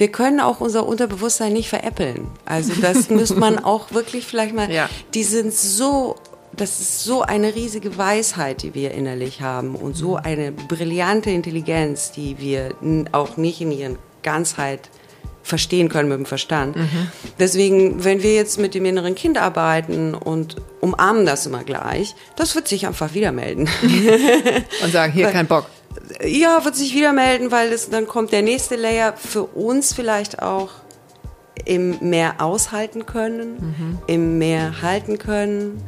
wir können auch unser Unterbewusstsein nicht veräppeln. Also das muss man auch wirklich vielleicht mal, Ja. die sind so, das ist so eine riesige Weisheit, die wir innerlich haben und so eine brillante Intelligenz, die wir auch nicht in ihren Ganzheit verstehen können mit dem Verstand. Deswegen, wenn wir jetzt mit dem inneren Kind arbeiten und umarmen das immer gleich, das wird sich einfach wieder melden. Und sagen, hier kein Bock. Ja, wird sich wieder melden, weil es, dann kommt der nächste Layer für uns vielleicht auch im mehr aushalten können, im mehr halten können,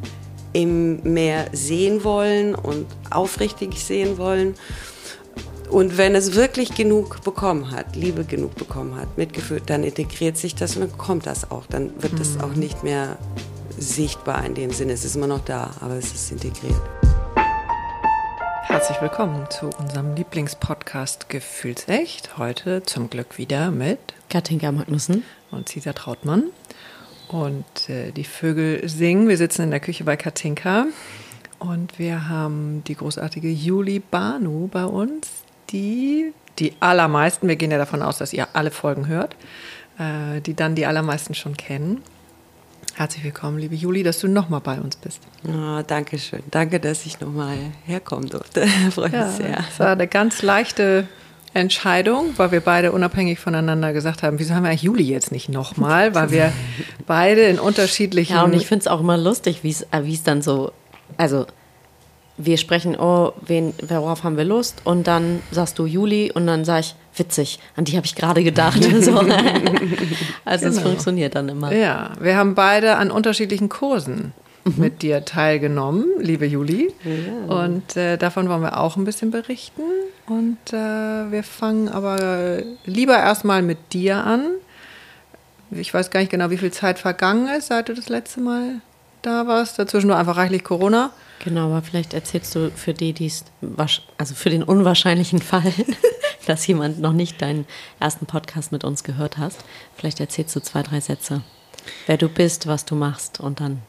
im mehr sehen wollen und aufrichtig sehen wollen. Und wenn es wirklich genug bekommen hat, Liebe genug bekommen hat, Mitgefühl, dann integriert sich das und dann kommt das auch. Dann wird es auch nicht mehr sichtbar in dem Sinne. Es ist immer noch da, aber es ist integriert. Herzlich willkommen zu unserem Lieblingspodcast Gefühlsecht. Heute zum Glück wieder mit Katinka Magnussen. und Cesar Trautmann. Und äh, die Vögel singen. Wir sitzen in der Küche bei Katinka. Und wir haben die großartige Juli Banu bei uns, die die allermeisten, wir gehen ja davon aus, dass ihr alle Folgen hört, äh, die dann die allermeisten schon kennen. Herzlich willkommen, liebe Juli, dass du nochmal bei uns bist. Ah, danke schön. Danke, dass ich nochmal herkommen durfte. Freut mich sehr. Es war eine ganz leichte Entscheidung, weil wir beide unabhängig voneinander gesagt haben, wieso haben wir eigentlich Juli jetzt nicht nochmal, weil wir beide in unterschiedlichen... Ja, und ich finde es auch immer lustig, wie es äh, wie es dann so, also wir sprechen, oh, wen, worauf haben wir Lust? Und dann sagst du Juli und dann sag ich, witzig, an die habe ich gerade gedacht. so. Also es Genau. funktioniert dann immer. Ja, wir haben beide an unterschiedlichen Kursen mit dir teilgenommen, liebe Juli. Und äh, davon wollen wir auch ein bisschen berichten. Und äh, wir fangen aber lieber erstmal mit dir an. Ich weiß gar nicht genau, wie viel Zeit vergangen ist, seit du das letzte Mal da warst. Dazwischen nur einfach reichlich Corona. Genau, aber vielleicht erzählst du für die, die es, also für den unwahrscheinlichen Fall, dass jemand noch nicht deinen ersten Podcast mit uns gehört hast, vielleicht erzählst du zwei, drei Sätze, wer du bist, was du machst und dann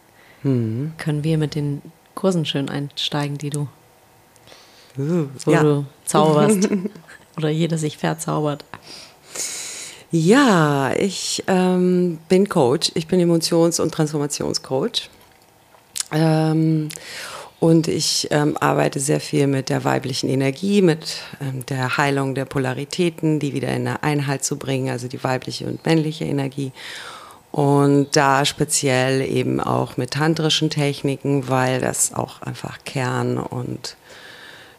können wir mit den Kursen schön einsteigen, die du, Uh, wo ja. du zauberst oder jeder sich verzaubert. ja, ich ähm, bin Coach. Ich bin Emotions- und Transformationscoach. Ähm, und ich ähm, arbeite sehr viel mit der weiblichen Energie, mit ähm, der Heilung der Polaritäten, die wieder in eine Einheit zu bringen, also die weibliche und männliche Energie. Und da speziell eben auch mit tantrischen Techniken, weil das auch einfach Kern und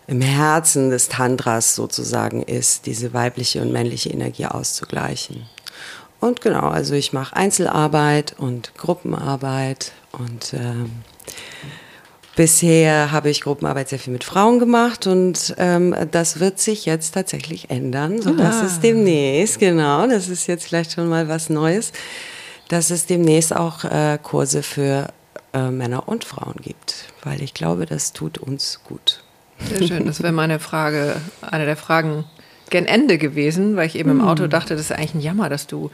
im Herzen des Tantras sozusagen ist, diese weibliche und männliche Energie auszugleichen. Und genau, also ich mache Einzelarbeit und Gruppenarbeit und ähm, bisher habe ich Gruppenarbeit sehr viel mit Frauen gemacht und ähm, das wird sich jetzt tatsächlich ändern, sodass Ah. es demnächst, genau, das ist jetzt vielleicht schon mal was Neues, dass es demnächst auch äh, Kurse für äh, Männer und Frauen gibt, weil ich glaube, das tut uns gut. Sehr schön. Das wäre meine Frage, eine der Fragen gen Ende gewesen, weil ich eben im Auto dachte, das ist eigentlich ein Jammer, dass du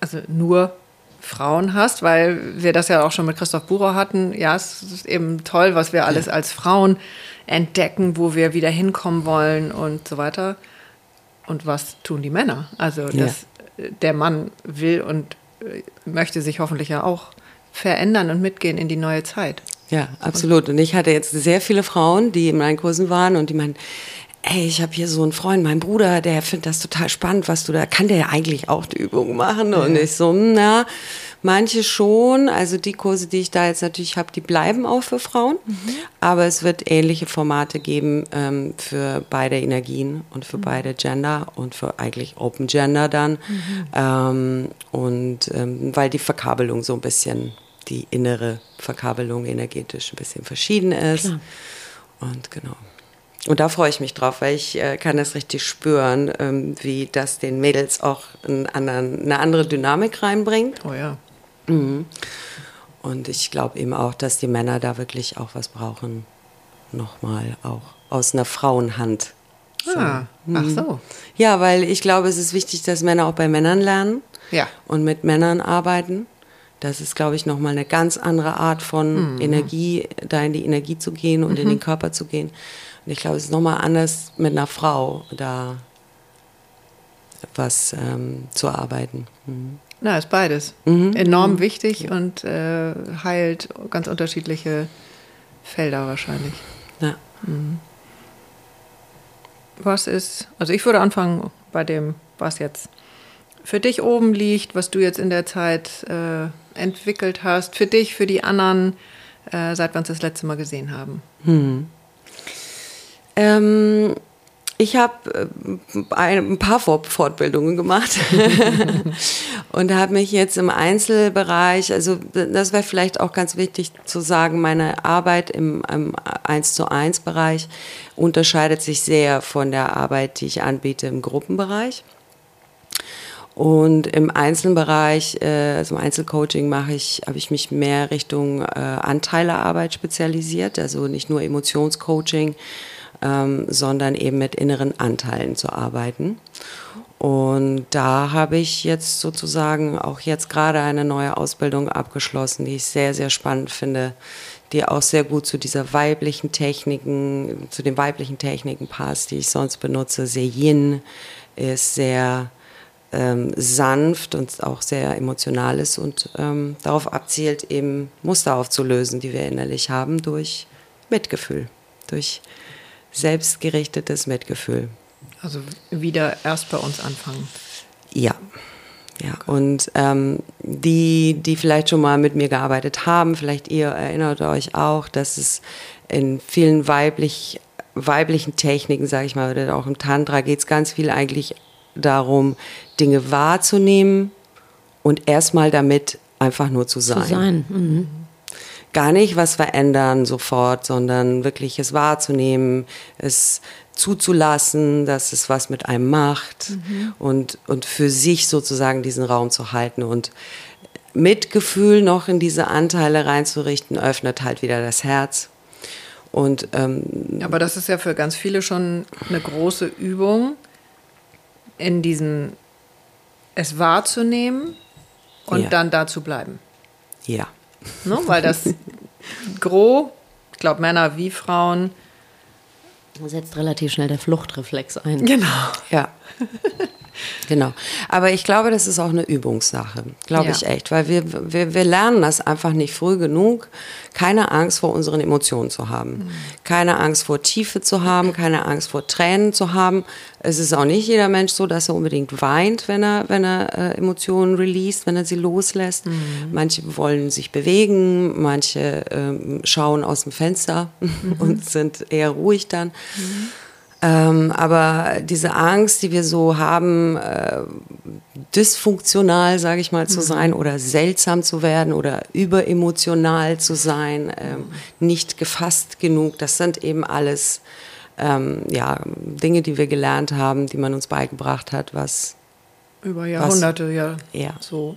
also nur Frauen hast, weil wir das ja auch schon mit Christoph Bucher hatten. Ja, es ist eben toll, was wir alles als Frauen entdecken, wo wir wieder hinkommen wollen und so weiter. Und was tun die Männer? Also, dass äh, der Mann will und äh, möchte sich hoffentlich ja auch verändern und mitgehen in die neue Zeit. Ja, absolut. Und ich hatte jetzt sehr viele Frauen, die in meinen Kursen waren und die meinen, ey, ich habe hier so einen Freund, mein Bruder, der findet das total spannend, was du da, kann der ja eigentlich auch die Übung machen? Und ich so, na, manche schon. Also die Kurse, die ich da jetzt natürlich habe, die bleiben auch für Frauen. Aber es wird ähnliche Formate geben ähm, für beide Energien und für beide Gender und für eigentlich Open Gender dann. Ähm, und ähm, weil die Verkabelung so ein bisschen, die innere Verkabelung energetisch ein bisschen verschieden ist. Und genau. Und da freue ich mich drauf, weil ich äh, kann das richtig spüren, ähm, wie das den Mädels auch anderen, eine andere Dynamik reinbringt. Oh ja. Und ich glaube eben auch, dass die Männer da wirklich auch was brauchen. Nochmal auch aus einer Frauenhand. Ah, ach so. Ja, weil ich glaube, es ist wichtig, dass Männer auch bei Männern lernen Ja. und mit Männern arbeiten. Das ist, glaube ich, nochmal eine ganz andere Art von Energie, da in die Energie zu gehen und in den Körper zu gehen. Und ich glaube, es ist nochmal anders mit einer Frau da was ähm, zu arbeiten. Mhm. Na, ist beides. Mhm. Enorm wichtig und äh, heilt ganz unterschiedliche Felder wahrscheinlich. Ja. Mhm. Was ist, also ich würde anfangen bei dem, was jetzt für dich oben liegt, was du jetzt in der Zeit äh, entwickelt hast, für dich, für die anderen, äh, seit wir uns das letzte Mal gesehen haben. Hm. Ähm, ich habe äh, ein paar Fortbildungen gemacht und habe mich jetzt im Einzelbereich, also das wäre vielleicht auch ganz wichtig zu sagen, meine Arbeit im, im 1 zu 1 Bereich unterscheidet sich sehr von der Arbeit, die ich anbiete im Gruppenbereich. Und im Einzelbereich, äh, also im Einzelcoaching mache ich, habe ich mich mehr Richtung äh, Anteilearbeit spezialisiert, also nicht nur Emotionscoaching, ähm, sondern eben mit inneren Anteilen zu arbeiten. Und da habe ich jetzt sozusagen auch jetzt gerade eine neue Ausbildung abgeschlossen, die ich sehr, sehr spannend finde, die auch sehr gut zu dieser weiblichen Techniken, zu den weiblichen Techniken passt, die ich sonst benutze. Sehr yin ist sehr ähm, sanft und auch sehr emotional ist und ähm, darauf abzielt, eben Muster aufzulösen, die wir innerlich haben, durch Mitgefühl, durch selbstgerichtetes Mitgefühl. Also wieder erst bei uns anfangen. Ja. Ja, und ähm, die, die vielleicht schon mal mit mir gearbeitet haben, vielleicht ihr erinnert euch auch, dass es in vielen weiblich, weiblichen Techniken, sage ich mal, oder auch im Tantra geht es ganz viel eigentlich darum, Dinge wahrzunehmen und erstmal damit einfach nur zu sein. Zu sein. Mhm gar nicht was verändern sofort, sondern wirklich es wahrzunehmen, es zuzulassen, dass es was mit einem macht mhm. und, und für sich sozusagen diesen Raum zu halten und Mitgefühl noch in diese Anteile reinzurichten, öffnet halt wieder das Herz. Und, ähm, Aber das ist ja für ganz viele schon eine große Übung, in diesem es wahrzunehmen und ja. dann da zu bleiben. Ja. Ne? Weil das Gros, ich glaube Männer wie Frauen. Setzt relativ schnell der Fluchtreflex ein. Genau. Ja. Genau. Aber ich glaube, das ist auch eine Übungssache, glaube ja. ich echt, weil wir, wir, wir lernen das einfach nicht früh genug, keine Angst vor unseren Emotionen zu haben, mhm. keine Angst vor Tiefe zu haben, keine Angst vor Tränen zu haben. Es ist auch nicht jeder Mensch so, dass er unbedingt weint, wenn er, wenn er äh, Emotionen released, wenn er sie loslässt. Mhm. Manche wollen sich bewegen, manche äh, schauen aus dem Fenster mhm. und sind eher ruhig dann. Ähm, aber diese Angst, die wir so haben, äh, dysfunktional, sage ich mal, zu mhm. sein oder seltsam zu werden oder überemotional zu sein, ähm, nicht gefasst genug, das sind eben alles ähm, ja, Dinge, die wir gelernt haben, die man uns beigebracht hat, was über Jahrhunderte was, ja, ja. So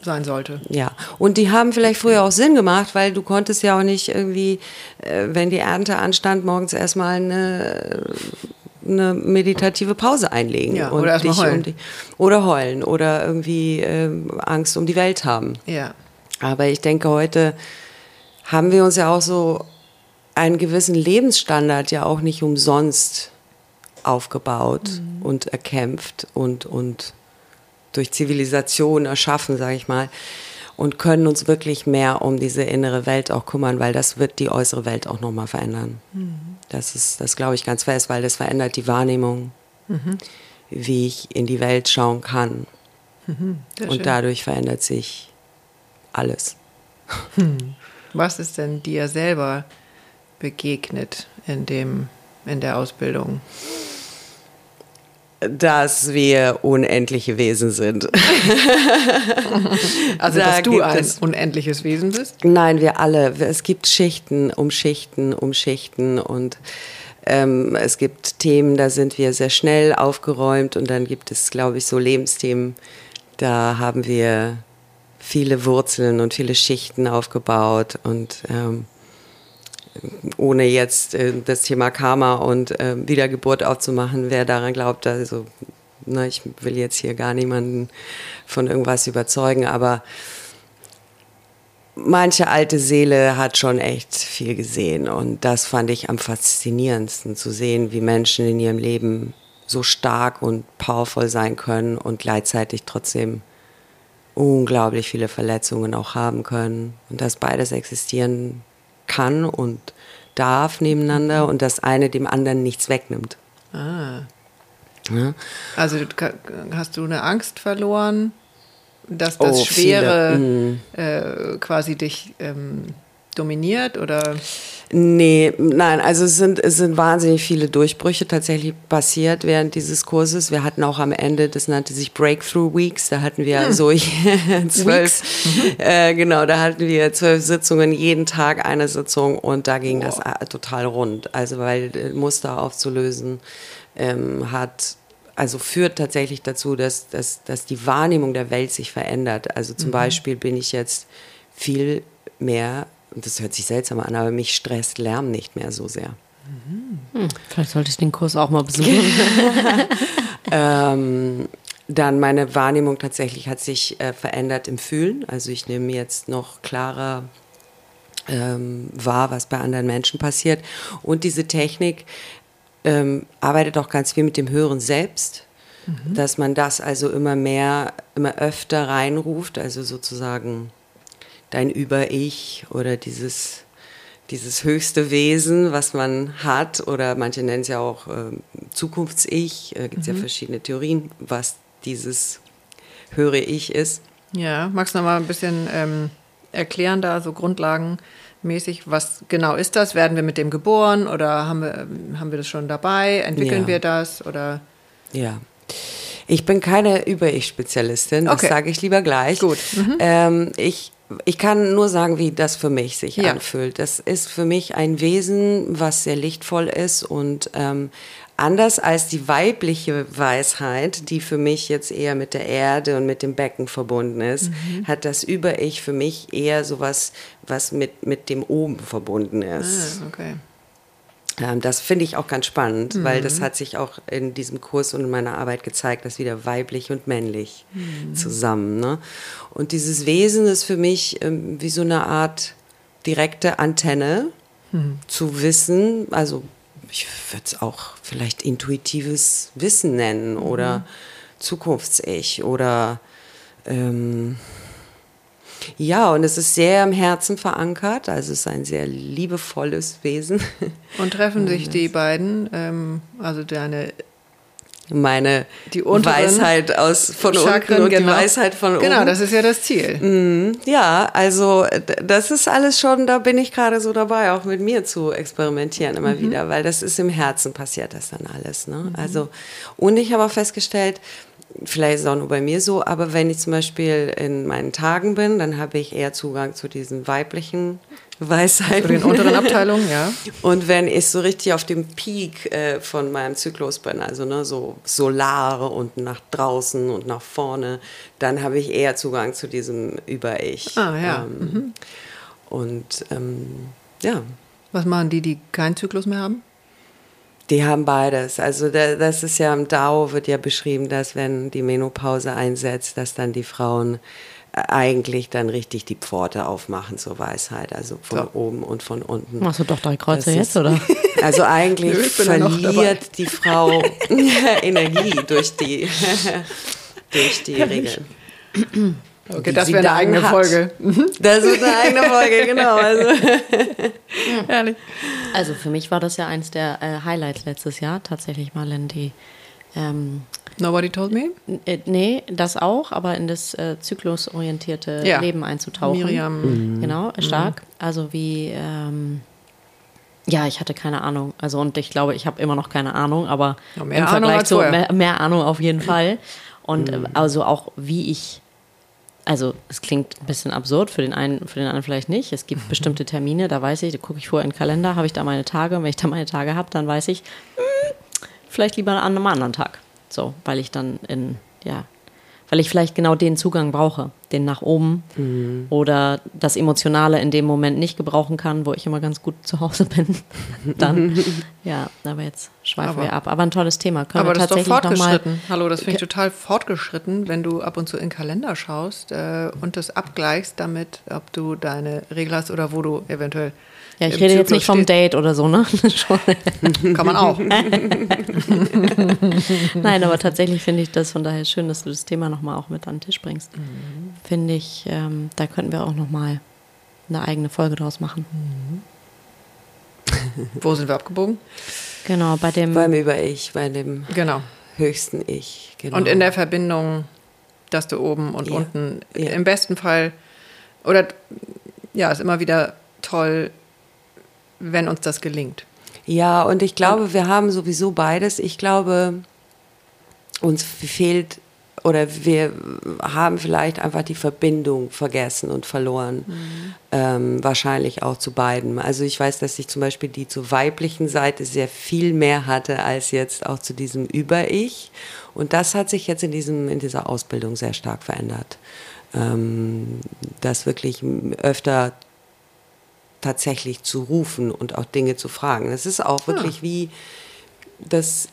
sein sollte. Ja, und die haben vielleicht früher auch Sinn gemacht, weil du konntest ja auch nicht irgendwie, äh, wenn die Ernte anstand, morgens erstmal eine, eine meditative Pause einlegen. Ja, oder erstmal heulen. Um die, oder heulen oder irgendwie äh, Angst um die Welt haben. Ja. Aber ich denke, heute haben wir uns ja auch so einen gewissen Lebensstandard ja auch nicht umsonst aufgebaut mhm. und erkämpft und, und durch Zivilisation erschaffen, sage ich mal, und können uns wirklich mehr um diese innere Welt auch kümmern, weil das wird die äußere Welt auch nochmal verändern. Mhm. Das ist, das glaube ich ganz fest, weil das verändert die Wahrnehmung, mhm. wie ich in die Welt schauen kann. Mhm. Und dadurch verändert sich alles. Hm. Was ist denn dir selber begegnet in, dem, in der Ausbildung? Dass wir unendliche Wesen sind. also, da dass du ein unendliches Wesen bist? Nein, wir alle. Es gibt Schichten um Schichten um Schichten und ähm, es gibt Themen, da sind wir sehr schnell aufgeräumt und dann gibt es, glaube ich, so Lebensthemen, da haben wir viele Wurzeln und viele Schichten aufgebaut und ähm, ohne jetzt äh, das Thema Karma und äh, Wiedergeburt aufzumachen, wer daran glaubt, also na, ich will jetzt hier gar niemanden von irgendwas überzeugen, aber manche alte Seele hat schon echt viel gesehen und das fand ich am faszinierendsten zu sehen, wie Menschen in ihrem Leben so stark und powerful sein können und gleichzeitig trotzdem unglaublich viele Verletzungen auch haben können. Und dass beides existieren kann und darf nebeneinander und das eine dem anderen nichts wegnimmt. Ah. Ja. Also hast du eine Angst verloren, dass das oh, Schwere mhm. äh, quasi dich ähm, dominiert oder? Nee, nein, also es sind, es sind wahnsinnig viele Durchbrüche tatsächlich passiert während dieses Kurses. Wir hatten auch am Ende, das nannte sich Breakthrough Weeks, da hatten wir hm. so zwölf, mhm. äh, genau, da hatten wir zwölf Sitzungen, jeden Tag eine Sitzung und da ging wow. das äh, total rund. Also weil äh, Muster aufzulösen ähm, hat also führt tatsächlich dazu, dass, dass, dass die Wahrnehmung der Welt sich verändert. Also zum mhm. Beispiel bin ich jetzt viel mehr und das hört sich seltsam an, aber mich stresst Lärm nicht mehr so sehr. Hm, vielleicht sollte ich den Kurs auch mal besuchen. ähm, dann meine Wahrnehmung tatsächlich hat sich äh, verändert im Fühlen. Also ich nehme jetzt noch klarer ähm, wahr, was bei anderen Menschen passiert. Und diese Technik ähm, arbeitet auch ganz viel mit dem Hören selbst. Mhm. Dass man das also immer mehr, immer öfter reinruft, also sozusagen dein Über-Ich oder dieses, dieses höchste Wesen, was man hat, oder manche nennen es ja auch äh, Zukunfts-Ich, äh, gibt es mhm. ja verschiedene Theorien, was dieses höhere Ich ist. Ja, magst du noch mal ein bisschen ähm, erklären, da so grundlagenmäßig, was genau ist das? Werden wir mit dem geboren oder haben wir, ähm, haben wir das schon dabei? Entwickeln ja. wir das oder? Ja. Ich bin keine Über-Ich-Spezialistin, das okay. sage ich lieber gleich. Gut. Mhm. Ähm, ich ich kann nur sagen, wie das für mich sich ja. anfühlt. Das ist für mich ein Wesen, was sehr lichtvoll ist und ähm, anders als die weibliche Weisheit, die für mich jetzt eher mit der Erde und mit dem Becken verbunden ist, mhm. hat das Über-Ich für mich eher sowas, was mit, mit dem Oben verbunden ist. Ah, okay. Das finde ich auch ganz spannend, mhm. weil das hat sich auch in diesem Kurs und in meiner Arbeit gezeigt, dass wieder weiblich und männlich mhm. zusammen. Ne? Und dieses Wesen ist für mich ähm, wie so eine Art direkte Antenne mhm. zu wissen, also ich würde es auch vielleicht intuitives Wissen nennen oder mhm. Zukunfts-Ich oder ähm, ja, und es ist sehr im Herzen verankert, also es ist ein sehr liebevolles Wesen. Und treffen sich die beiden, ähm, also deine meine die Weisheit aus von Chakren, unten und genau. die Weisheit von oben. Genau, das ist ja das Ziel. Mm, ja, also das ist alles schon, da bin ich gerade so dabei, auch mit mir zu experimentieren immer mhm. wieder, weil das ist im Herzen passiert das dann alles. Ne? Mhm. Also und ich habe auch festgestellt, vielleicht ist es auch nur bei mir so, aber wenn ich zum Beispiel in meinen Tagen bin, dann habe ich eher Zugang zu diesen weiblichen Weisheiten. Zu den unteren Abteilungen, ja. Und wenn ich so richtig auf dem Peak äh, von meinem Zyklus bin, also ne, so Solare und nach draußen und nach vorne, dann habe ich eher Zugang zu diesem Über-Ich. Ah, ja. Ähm, mhm. Und ähm, ja. Was machen die, die keinen Zyklus mehr haben? Die haben beides. Also das ist ja im Dao wird ja beschrieben, dass wenn die Menopause einsetzt, dass dann die Frauen äh, eigentlich dann richtig die Pforte aufmachen zur Weisheit, also von so. oben und von unten. Machst du doch drei Kreuze jetzt, oder? Also eigentlich Nö, verliert die Frau Energie durch die, durch die Regeln. Okay, das wäre eine eigene hat. Folge. Das ist eine eigene Folge, genau. Also. Ehrlich. also für mich war das ja eins der äh, Highlights letztes Jahr, tatsächlich mal in die ähm, Nobody told me? Äh, nee, das auch, aber in das äh, zyklusorientierte ja. Leben einzutauchen. Miriam. Mhm. Genau, stark. Mhm. Also wie, ähm, ja, ich hatte keine Ahnung. Also und ich glaube, ich habe immer noch keine Ahnung, aber ja, im Vergleich zu mehr, mehr, Ahnung auf jeden Fall. Und mhm. also auch wie ich also es klingt ein bisschen absurd, für den einen, für den anderen vielleicht nicht. Es gibt mhm. bestimmte Termine, da weiß ich, da gucke ich vorher in den Kalender, habe ich da meine Tage und wenn ich da meine Tage habe, dann weiß ich, mh, hm, vielleicht lieber an einem anderen Tag. So, weil ich dann in, ja, weil ich vielleicht genau den Zugang brauche, den nach oben mhm. oder das Emotionale in dem Moment nicht gebrauchen kann, wo ich immer ganz gut zu Hause bin. Dann, ja, aber jetzt schweifen aber, wir ab. Aber ein tolles Thema. Können aber wir das tatsächlich ist doch fortgeschritten. Hallo, das finde ich total fortgeschritten, wenn du ab und zu in den Kalender schaust äh, und das abgleichst damit, ob du deine Regel hast oder wo du eventuell Ja, ich rede jetzt nicht vom steht. Date oder so, ne? Kann man auch. Nein, aber tatsächlich finde ich das von daher schön, dass du das Thema nochmal auch mit an den Tisch bringst. Finde ich, ähm, da könnten wir auch nochmal eine eigene Folge draus machen. Wo sind wir abgebogen? Genau, bei dem. Beim Über-Ich, bei dem Genau. höchsten Ich. Genau. Und in der Verbindung, dass du oben und Ja. unten Ja. im besten Fall, oder ja, ist immer wieder toll, wenn uns das gelingt. Ja, und ich glaube, wir haben sowieso beides. Ich glaube, uns fehlt oder wir haben vielleicht einfach die Verbindung vergessen und verloren. Ähm, wahrscheinlich auch zu beiden. Also ich weiß, dass ich zum Beispiel die zur weiblichen Seite sehr viel mehr hatte als jetzt auch zu diesem Über-Ich. Und das hat sich jetzt in, diesem, in dieser Ausbildung sehr stark verändert. Ähm, das wirklich öfter tatsächlich zu rufen und auch Dinge zu fragen. Das ist auch wirklich wie das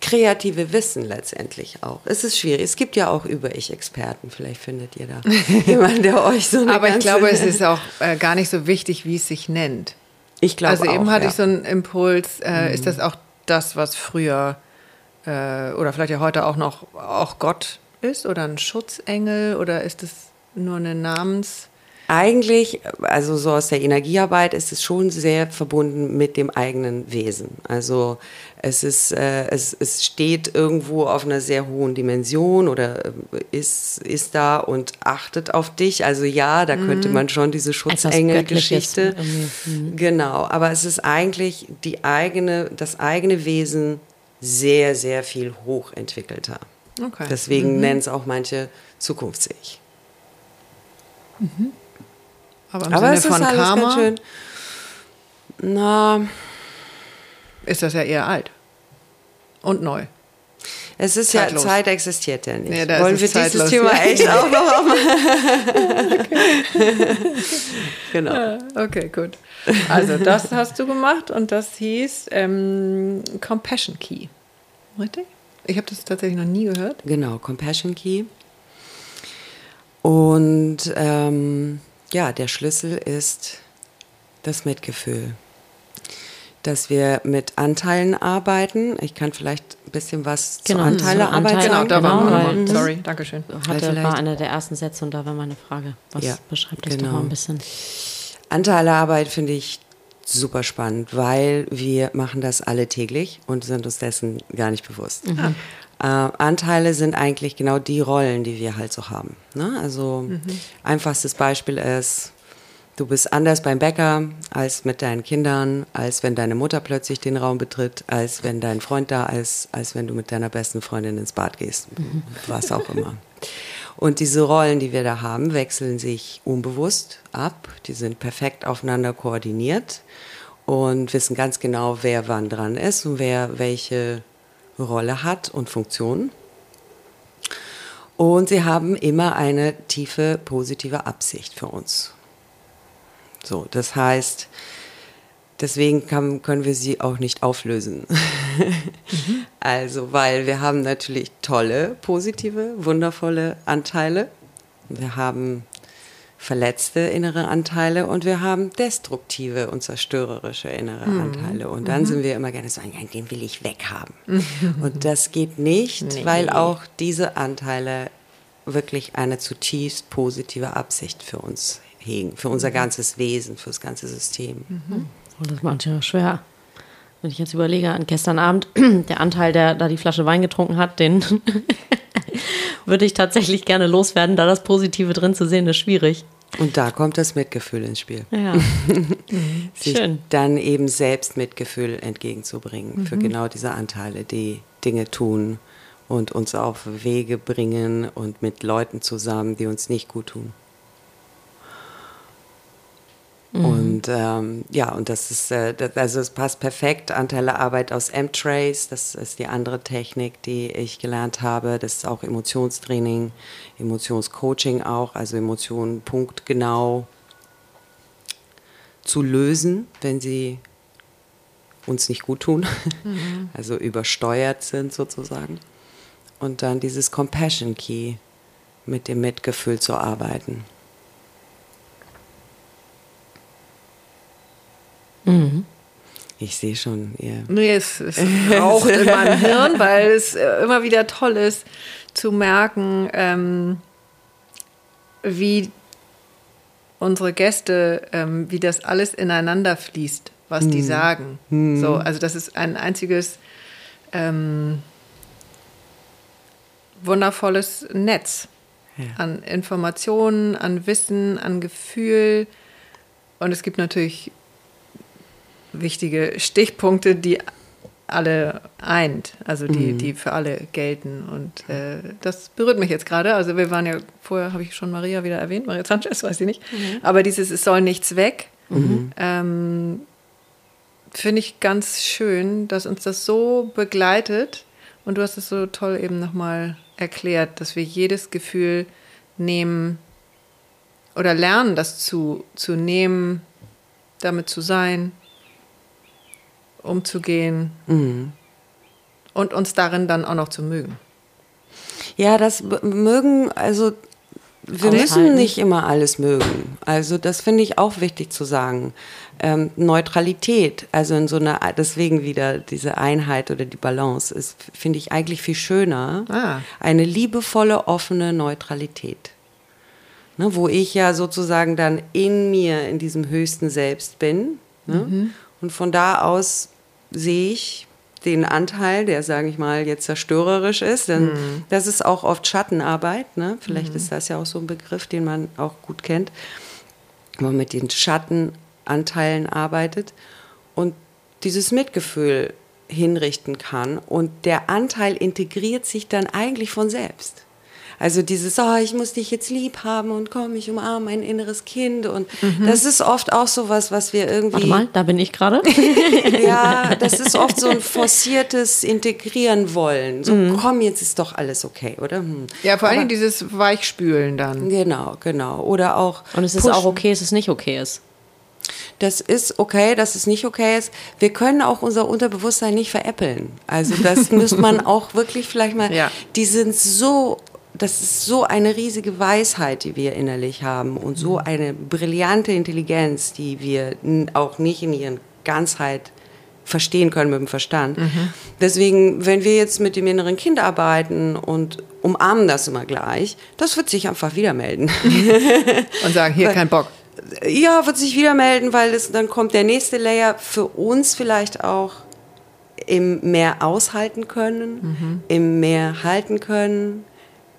kreative Wissen letztendlich auch. Es ist schwierig. Es gibt ja auch Über-Ich-Experten. Vielleicht findet ihr da jemanden, der euch so eine Aber ich glaube, es ist auch äh, gar nicht so wichtig, wie es sich nennt. Ich glaube also eben auch, hatte ja. Mhm. ich so einen Impuls, äh, ist das auch das, was früher äh, oder vielleicht ja heute auch noch auch Gott ist oder ein Schutzengel oder ist es nur eine Namens... Eigentlich, also so aus der Energiearbeit, ist es schon sehr verbunden mit dem eigenen Wesen. Also es ist, äh, es, es steht irgendwo auf einer sehr hohen Dimension oder äh, ist, ist da und achtet auf dich. Also ja, da könnte man schon diese Schutzengel-Geschichte. Irgendwie. Genau, aber es ist eigentlich die eigene, das eigene Wesen sehr, sehr viel hochentwickelter. Okay. Deswegen nennen es auch manche zukunftsfähig. Aber im Aber Sinne es ist von alles Karma ganz schön. Na, ist das ja eher alt und neu. es ist Zeitlos. ja, Zeit existiert ja nicht. Ja, ist Wollen wir dieses zeitlos. Thema Ja. echt auch noch aufmachen? genau. Okay, gut. Also das hast du gemacht und das hieß ähm, Compassion Key. Richtig? Ich habe das tatsächlich noch nie gehört. Genau, Compassion Key. Und ähm, ja, der Schlüssel ist das Mitgefühl. Dass wir mit Anteilen arbeiten. Ich kann vielleicht ein bisschen was Genau, zu Anteilearbeit zu Anteil- Genau, da waren wir Genau, weil- Sorry, Dankeschön. Hatte, war einer der ersten Sätze und da war meine Frage. Was Ja, beschreibt das genau. mal ein bisschen? Anteilearbeit finde ich super spannend, weil wir machen das alle täglich und sind uns dessen gar nicht bewusst. Äh, Anteile sind eigentlich genau die Rollen, die wir halt so haben. Ne? Also einfachstes Beispiel ist, du bist anders beim Bäcker als mit deinen Kindern, als wenn deine Mutter plötzlich den Raum betritt, als wenn dein Freund da ist, als wenn du mit deiner besten Freundin ins Bad gehst, was auch immer. Und diese Rollen, die wir da haben, wechseln sich unbewusst ab. Die sind perfekt aufeinander koordiniert und wissen ganz genau, wer wann dran ist und wer welche Rolle hat und Funktion. Und sie haben immer eine tiefe positive Absicht für uns. So, das heißt, deswegen kann, können wir sie auch nicht auflösen. Also, weil wir haben natürlich tolle, positive, wundervolle Anteile. Wir haben verletzte innere Anteile und wir haben destruktive und zerstörerische innere Anteile. Und dann sind wir immer gerne so, "Nein, den will ich weghaben. Und das geht nicht, Nee. weil auch diese Anteile wirklich eine zutiefst positive Absicht für uns hegen, für unser ganzes Wesen, für das ganze System. Oh, das macht ja schwer. Wenn ich jetzt überlege, an gestern Abend, der Anteil, der da die Flasche Wein getrunken hat, den würde ich tatsächlich gerne loswerden, da das Positive drin zu sehen ist schwierig. Und da kommt das Mitgefühl ins Spiel. Ja, sich schön. dann eben selbst Mitgefühl entgegenzubringen Mhm. für genau diese Anteile, die Dinge tun und uns auf Wege bringen und mit Leuten zusammen, die uns nicht gut tun. Mhm. Und ähm, ja, und das ist, äh, das, also es passt perfekt. Anteilearbeit aus M-Trace, das ist die andere Technik, die ich gelernt habe. Das ist auch Emotionstraining, Emotionscoaching auch, also Emotionen punktgenau zu lösen, wenn sie uns nicht gut tun, also übersteuert sind sozusagen. Und dann dieses Compassion Key mit dem Mitgefühl zu arbeiten. Ich sehe schon, ihr. Nee, es, es raucht in meinem Hirn, weil es äh, immer wieder toll ist zu merken, ähm, wie unsere Gäste, ähm, wie das alles ineinander fließt, was die sagen. So, also das ist ein einziges ähm, wundervolles Netz an Informationen, an Wissen, an Gefühl. Und es gibt natürlich wichtige Stichpunkte, die alle eint, also die, die für alle gelten. Und äh, das berührt mich jetzt gerade. Also wir waren ja, vorher habe ich schon Maria wieder erwähnt, Maria Sanchez, weiß ich nicht. Aber dieses Es soll nichts weg, ähm, finde ich ganz schön, dass uns das so begleitet. Und du hast es so toll eben nochmal erklärt, dass wir jedes Gefühl nehmen oder lernen, das zu, zu nehmen, damit zu sein, umzugehen und uns darin dann auch noch zu mögen. Ja, das mögen, also wir Aushalten. müssen nicht immer alles mögen. Also das finde ich auch wichtig zu sagen. Ähm, Neutralität, also in so einer, deswegen wieder diese Einheit oder die Balance ist, finde ich eigentlich viel schöner. Ah. Eine liebevolle, offene Neutralität. Ne, wo ich ja sozusagen dann in mir, in diesem höchsten Selbst bin. Ne? Und von da aus sehe ich den Anteil, der, sage ich mal, jetzt zerstörerisch ist. Denn das ist auch oft Schattenarbeit. Ne? Vielleicht ist das ja auch so ein Begriff, den man auch gut kennt. Wo man mit den Schattenanteilen arbeitet und dieses Mitgefühl hinrichten kann. Und der Anteil integriert sich dann eigentlich von selbst. Also dieses, oh, ich muss dich jetzt lieb haben und komm, ich umarme mein inneres Kind. Und das ist oft auch so was, was wir irgendwie. Warte mal, da bin ich gerade. Ja, das ist oft so ein forciertes Integrieren wollen. So, komm, jetzt ist doch alles okay, oder? Hm. Ja, vor allem dieses Weichspülen dann. Genau, genau. Oder auch. Und es ist pushen. auch okay, es ist nicht okay ist. Das ist okay, dass es nicht okay ist. Wir können auch unser Unterbewusstsein nicht veräppeln. Also das müsste man auch wirklich vielleicht mal. Ja. Die sind so. Das ist so eine riesige Weisheit, die wir innerlich haben und so eine brillante Intelligenz, die wir auch nicht in ihren Ganzheit verstehen können mit dem Verstand. Deswegen, wenn wir jetzt mit dem inneren Kind arbeiten und umarmen das immer gleich, das wird sich einfach wieder melden. Und sagen, hier kein Bock. Ja, wird sich wieder melden, weil es, dann kommt der nächste Layer für uns vielleicht auch im mehr aushalten können, im mehr halten können,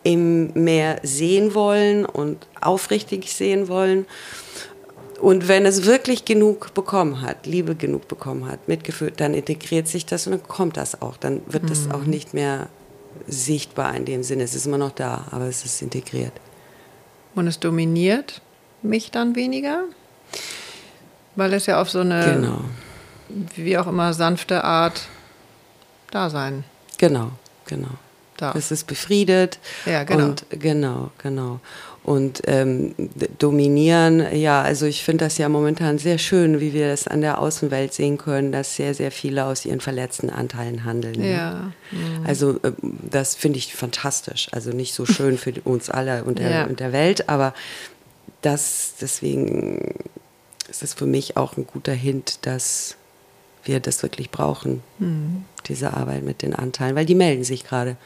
im mehr sehen wollen und aufrichtig sehen wollen. Und wenn es wirklich genug bekommen hat, Liebe genug bekommen hat, Mitgefühl, dann integriert sich das und dann kommt das auch. Dann wird es auch nicht mehr sichtbar in dem Sinne. Es ist immer noch da, aber es ist integriert. Und es dominiert mich dann weniger, weil es ja auf so eine, Genau, wie auch immer, sanfte Art da sein genau, genau. Darf. Es ist befriedet. Ja, genau. Und genau, genau. Und ähm, dominieren, ja, also ich finde das ja momentan sehr schön, wie wir das an der Außenwelt sehen können, dass sehr, sehr viele aus ihren verletzten Anteilen handeln. Ja. Also ähm, das finde ich fantastisch. Also nicht so schön für uns alle und der, Ja. und der Welt, aber das, deswegen ist es für mich auch ein guter Hint, dass wir das wirklich brauchen, Mhm. diese Arbeit mit den Anteilen, weil die melden sich gerade.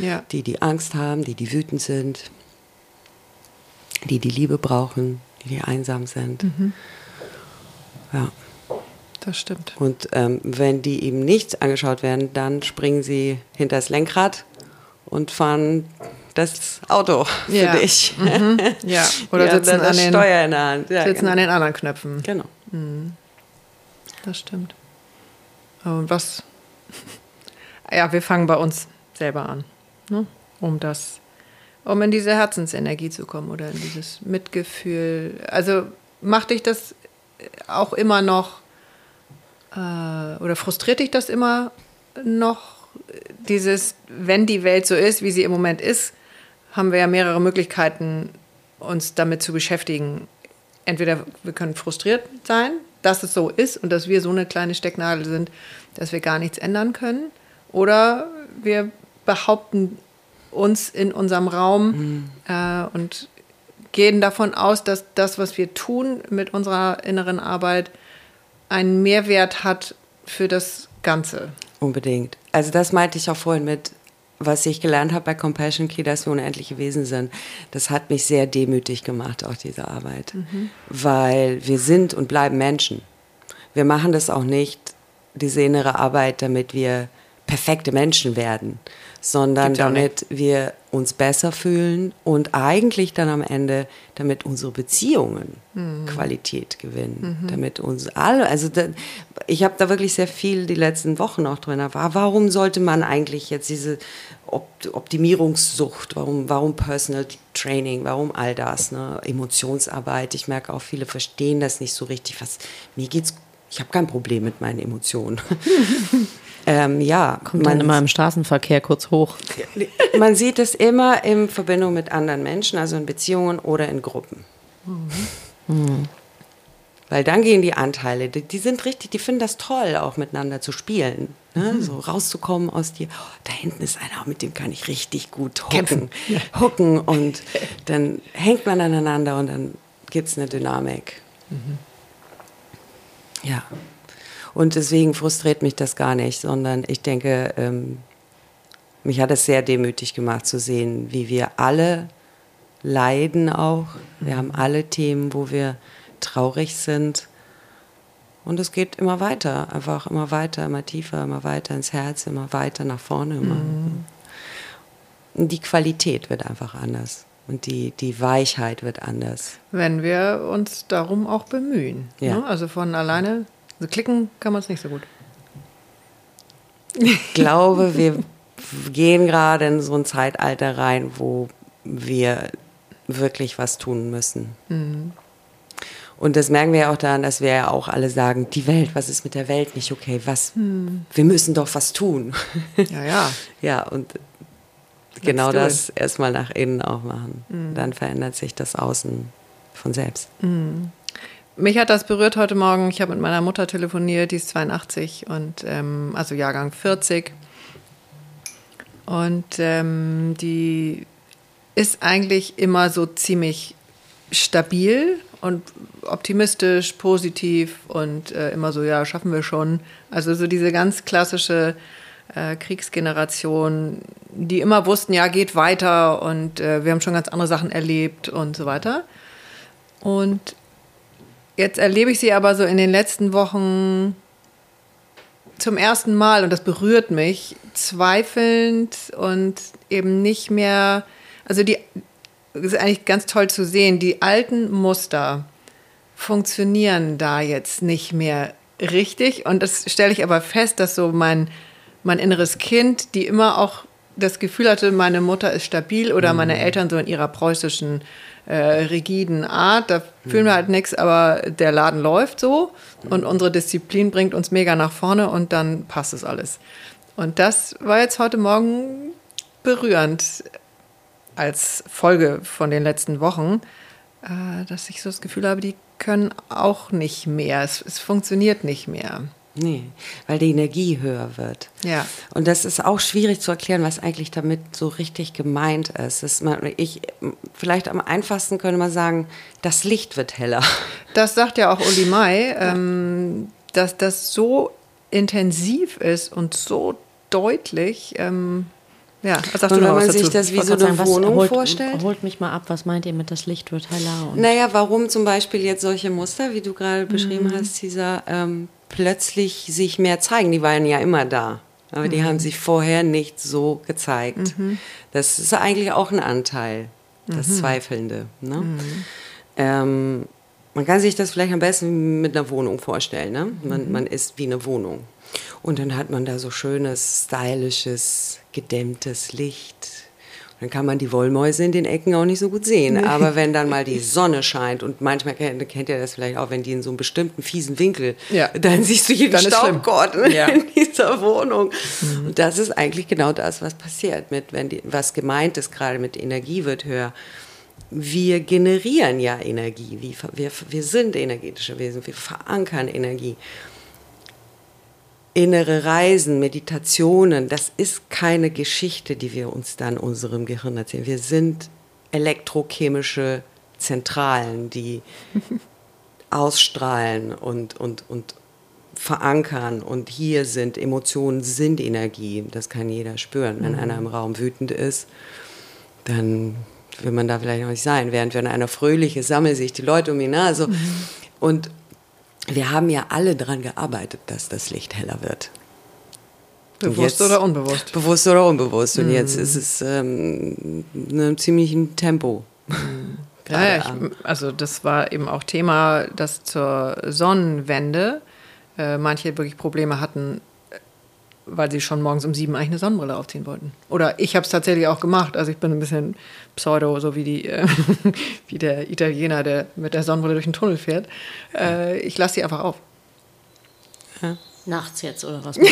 Ja. Die, die Angst haben, die, die wütend sind, die, die Liebe brauchen, die, die einsam sind. Mhm. Ja. Das stimmt. Und ähm, wenn die eben nicht angeschaut werden, dann springen sie hinter das Lenkrad und fahren das Auto für Ja. dich. Ja. Oder haben sitzen, an den, Steuer in der Hand. Ja, sitzen genau. an den anderen Knöpfen. genau. Das stimmt. Und was? Ja, wir fangen bei uns selber an, ne? um das, um in diese Herzensenergie zu kommen oder in dieses Mitgefühl. Also macht dich das auch immer noch äh, oder frustriert dich das immer noch? Dieses, wenn die Welt so ist, wie sie im Moment ist, haben wir ja mehrere Möglichkeiten, uns damit zu beschäftigen. Entweder wir können frustriert sein, dass es so ist und dass wir so eine kleine Stecknadel sind, dass wir gar nichts ändern können. Oder wir behaupten uns in unserem Raum äh, und gehen davon aus, dass das, was wir tun mit unserer inneren Arbeit, einen Mehrwert hat für das Ganze. Unbedingt. Also das meinte ich auch vorhin mit, was ich gelernt habe bei Compassion Key, dass wir unendliche Wesen sind. Das hat mich sehr demütig gemacht, auch diese Arbeit. Mhm. Weil wir sind und bleiben Menschen. Wir machen das auch nicht, diese innere Arbeit, damit wir perfekte Menschen werden, sondern damit wir uns besser fühlen und eigentlich dann am Ende, damit unsere Beziehungen mhm. Qualität gewinnen, mhm. damit uns alle, also da, ich habe da wirklich sehr viel die letzten Wochen auch drin war, warum sollte man eigentlich jetzt diese Optimierungssucht, warum, warum Personal Training, warum all das, ne? Emotionsarbeit, ich merke auch, viele verstehen das nicht so richtig, was, mir geht's, ich habe kein Problem mit meinen Emotionen. Ähm, ja, Kommt man immer im Straßenverkehr kurz hoch. Man sieht es immer in Verbindung mit anderen Menschen, also in Beziehungen oder in Gruppen. Mhm. Mhm. Weil dann gehen die Anteile, die, die, sind richtig, die finden das toll, auch miteinander zu spielen. Ne? Mhm. So rauszukommen aus dir, oh, da hinten ist einer, mit dem kann ich richtig gut hucken. Ja. Hucken und dann hängt man aneinander und dann gibt es eine Dynamik. Mhm. Ja. Und deswegen frustriert mich das gar nicht, sondern ich denke, ähm, mich hat es sehr demütig gemacht zu sehen, wie wir alle leiden auch. Wir haben alle Themen, wo wir traurig sind. Und es geht immer weiter, einfach immer weiter, immer tiefer, immer weiter ins Herz, immer weiter nach vorne. Immer. Mhm. Und die Qualität wird einfach anders. Und die, die Weichheit wird anders. Wenn wir uns darum auch bemühen. Ja. Ne? Also von alleine also klicken kann man es nicht so gut. Ich glaube, wir gehen gerade in so ein Zeitalter rein, wo wir wirklich was tun müssen. Mhm. Und das merken wir ja auch daran, dass wir ja auch alle sagen, die Welt, was ist mit der Welt nicht okay? Was, mhm. wir müssen doch was tun. Ja, ja. ja, und Let's genau das erstmal nach innen auch machen. Mhm. Dann verändert sich das Außen von selbst. Mhm. Mich hat das berührt heute Morgen. Ich habe mit meiner Mutter telefoniert, die ist 82 und ähm, also Jahrgang 40. Und ähm, die ist eigentlich immer so ziemlich stabil und optimistisch, positiv und äh, immer so, ja, schaffen wir schon. Also so diese ganz klassische äh, Kriegsgeneration, die immer wussten, ja, geht weiter und äh, wir haben schon ganz andere Sachen erlebt und so weiter. Und Jetzt erlebe ich sie aber so in den letzten Wochen zum ersten Mal, und das berührt mich, zweifelnd und eben nicht mehr, also die, ist eigentlich ganz toll zu sehen, die alten Muster funktionieren da jetzt nicht mehr richtig. Und das stelle ich aber fest, dass so mein, mein inneres Kind, die immer auch das Gefühl hatte, meine Mutter ist stabil oder meine mhm. Eltern so in ihrer preußischen äh, rigiden Art. Da fühlen wir halt nichts, aber der Laden läuft so und unsere Disziplin bringt uns mega nach vorne und dann passt es alles. Und das war jetzt heute Morgen berührend als Folge von den letzten Wochen, äh, dass ich so das Gefühl habe, die können auch nicht mehr. Es, es funktioniert nicht mehr. Nee, weil die Energie höher wird. Ja. Und das ist auch schwierig zu erklären, was eigentlich damit so richtig gemeint ist. ist man, ich, vielleicht am einfachsten könnte man sagen, das Licht wird heller. Das sagt ja auch Uli Mai, ähm, dass das so intensiv ist und so deutlich. Ähm, ja, was sagst und du wenn man sich das wie so eine sagen, Wohnung holt, vorstellt? Holt mich mal ab, was meint ihr mit das Licht wird heller? naja, warum zum Beispiel jetzt solche Muster, wie du gerade beschrieben mhm. hast, dieser ähm, plötzlich sich mehr zeigen. Die waren ja immer da. Aber mhm. die haben sich vorher nicht so gezeigt. Mhm. Das ist eigentlich auch ein Anteil, das mhm. Zweifelnde. Ne? Mhm. Ähm, man kann sich das vielleicht am besten mit einer Wohnung vorstellen. Ne? Man, mhm. man ist wie eine Wohnung. Und dann hat man da so schönes, stylisches, gedämmtes Licht dann kann man die Wollmäuse in den Ecken auch nicht so gut sehen. Nee. Aber wenn dann mal die Sonne scheint und manchmal kennt, kennt ihr das vielleicht auch, wenn die in so einem bestimmten fiesen Winkel, ja. dann siehst du jeden Staubgott ja. in dieser Wohnung. Mhm. Und das ist eigentlich genau das, was passiert mit, wenn die, was gemeint ist gerade mit Energie wird höher. Wir generieren ja Energie. Wir, wir sind energetische Wesen. Wir verankern Energie innere Reisen, Meditationen, das ist keine Geschichte, die wir uns dann unserem Gehirn erzählen. Wir sind elektrochemische Zentralen, die ausstrahlen und, und, und verankern und hier sind Emotionen, sind Energie. Das kann jeder spüren. Wenn Mhm. einer im Raum wütend ist, dann will man da vielleicht noch nicht sein. Während wenn einer fröhlich ist, sammeln sich die Leute um ihn. Also, Und wir haben ja alle daran gearbeitet, dass das Licht heller wird. Bewusst jetzt- oder unbewusst? Bewusst oder unbewusst. Und jetzt ist es ähm, in einem ziemlichen Tempo. Ja, ich, also das war eben auch Thema, dass zur Sonnenwende äh, manche wirklich Probleme hatten, weil sie schon morgens um sieben eigentlich eine Sonnenbrille aufziehen wollten. Oder ich habe es tatsächlich auch gemacht. Also ich bin ein bisschen pseudo, so wie, die, äh, wie der Italiener, der mit der Sonnenbrille durch den Tunnel fährt. Äh, ich lasse sie einfach auf. Nachts jetzt oder was?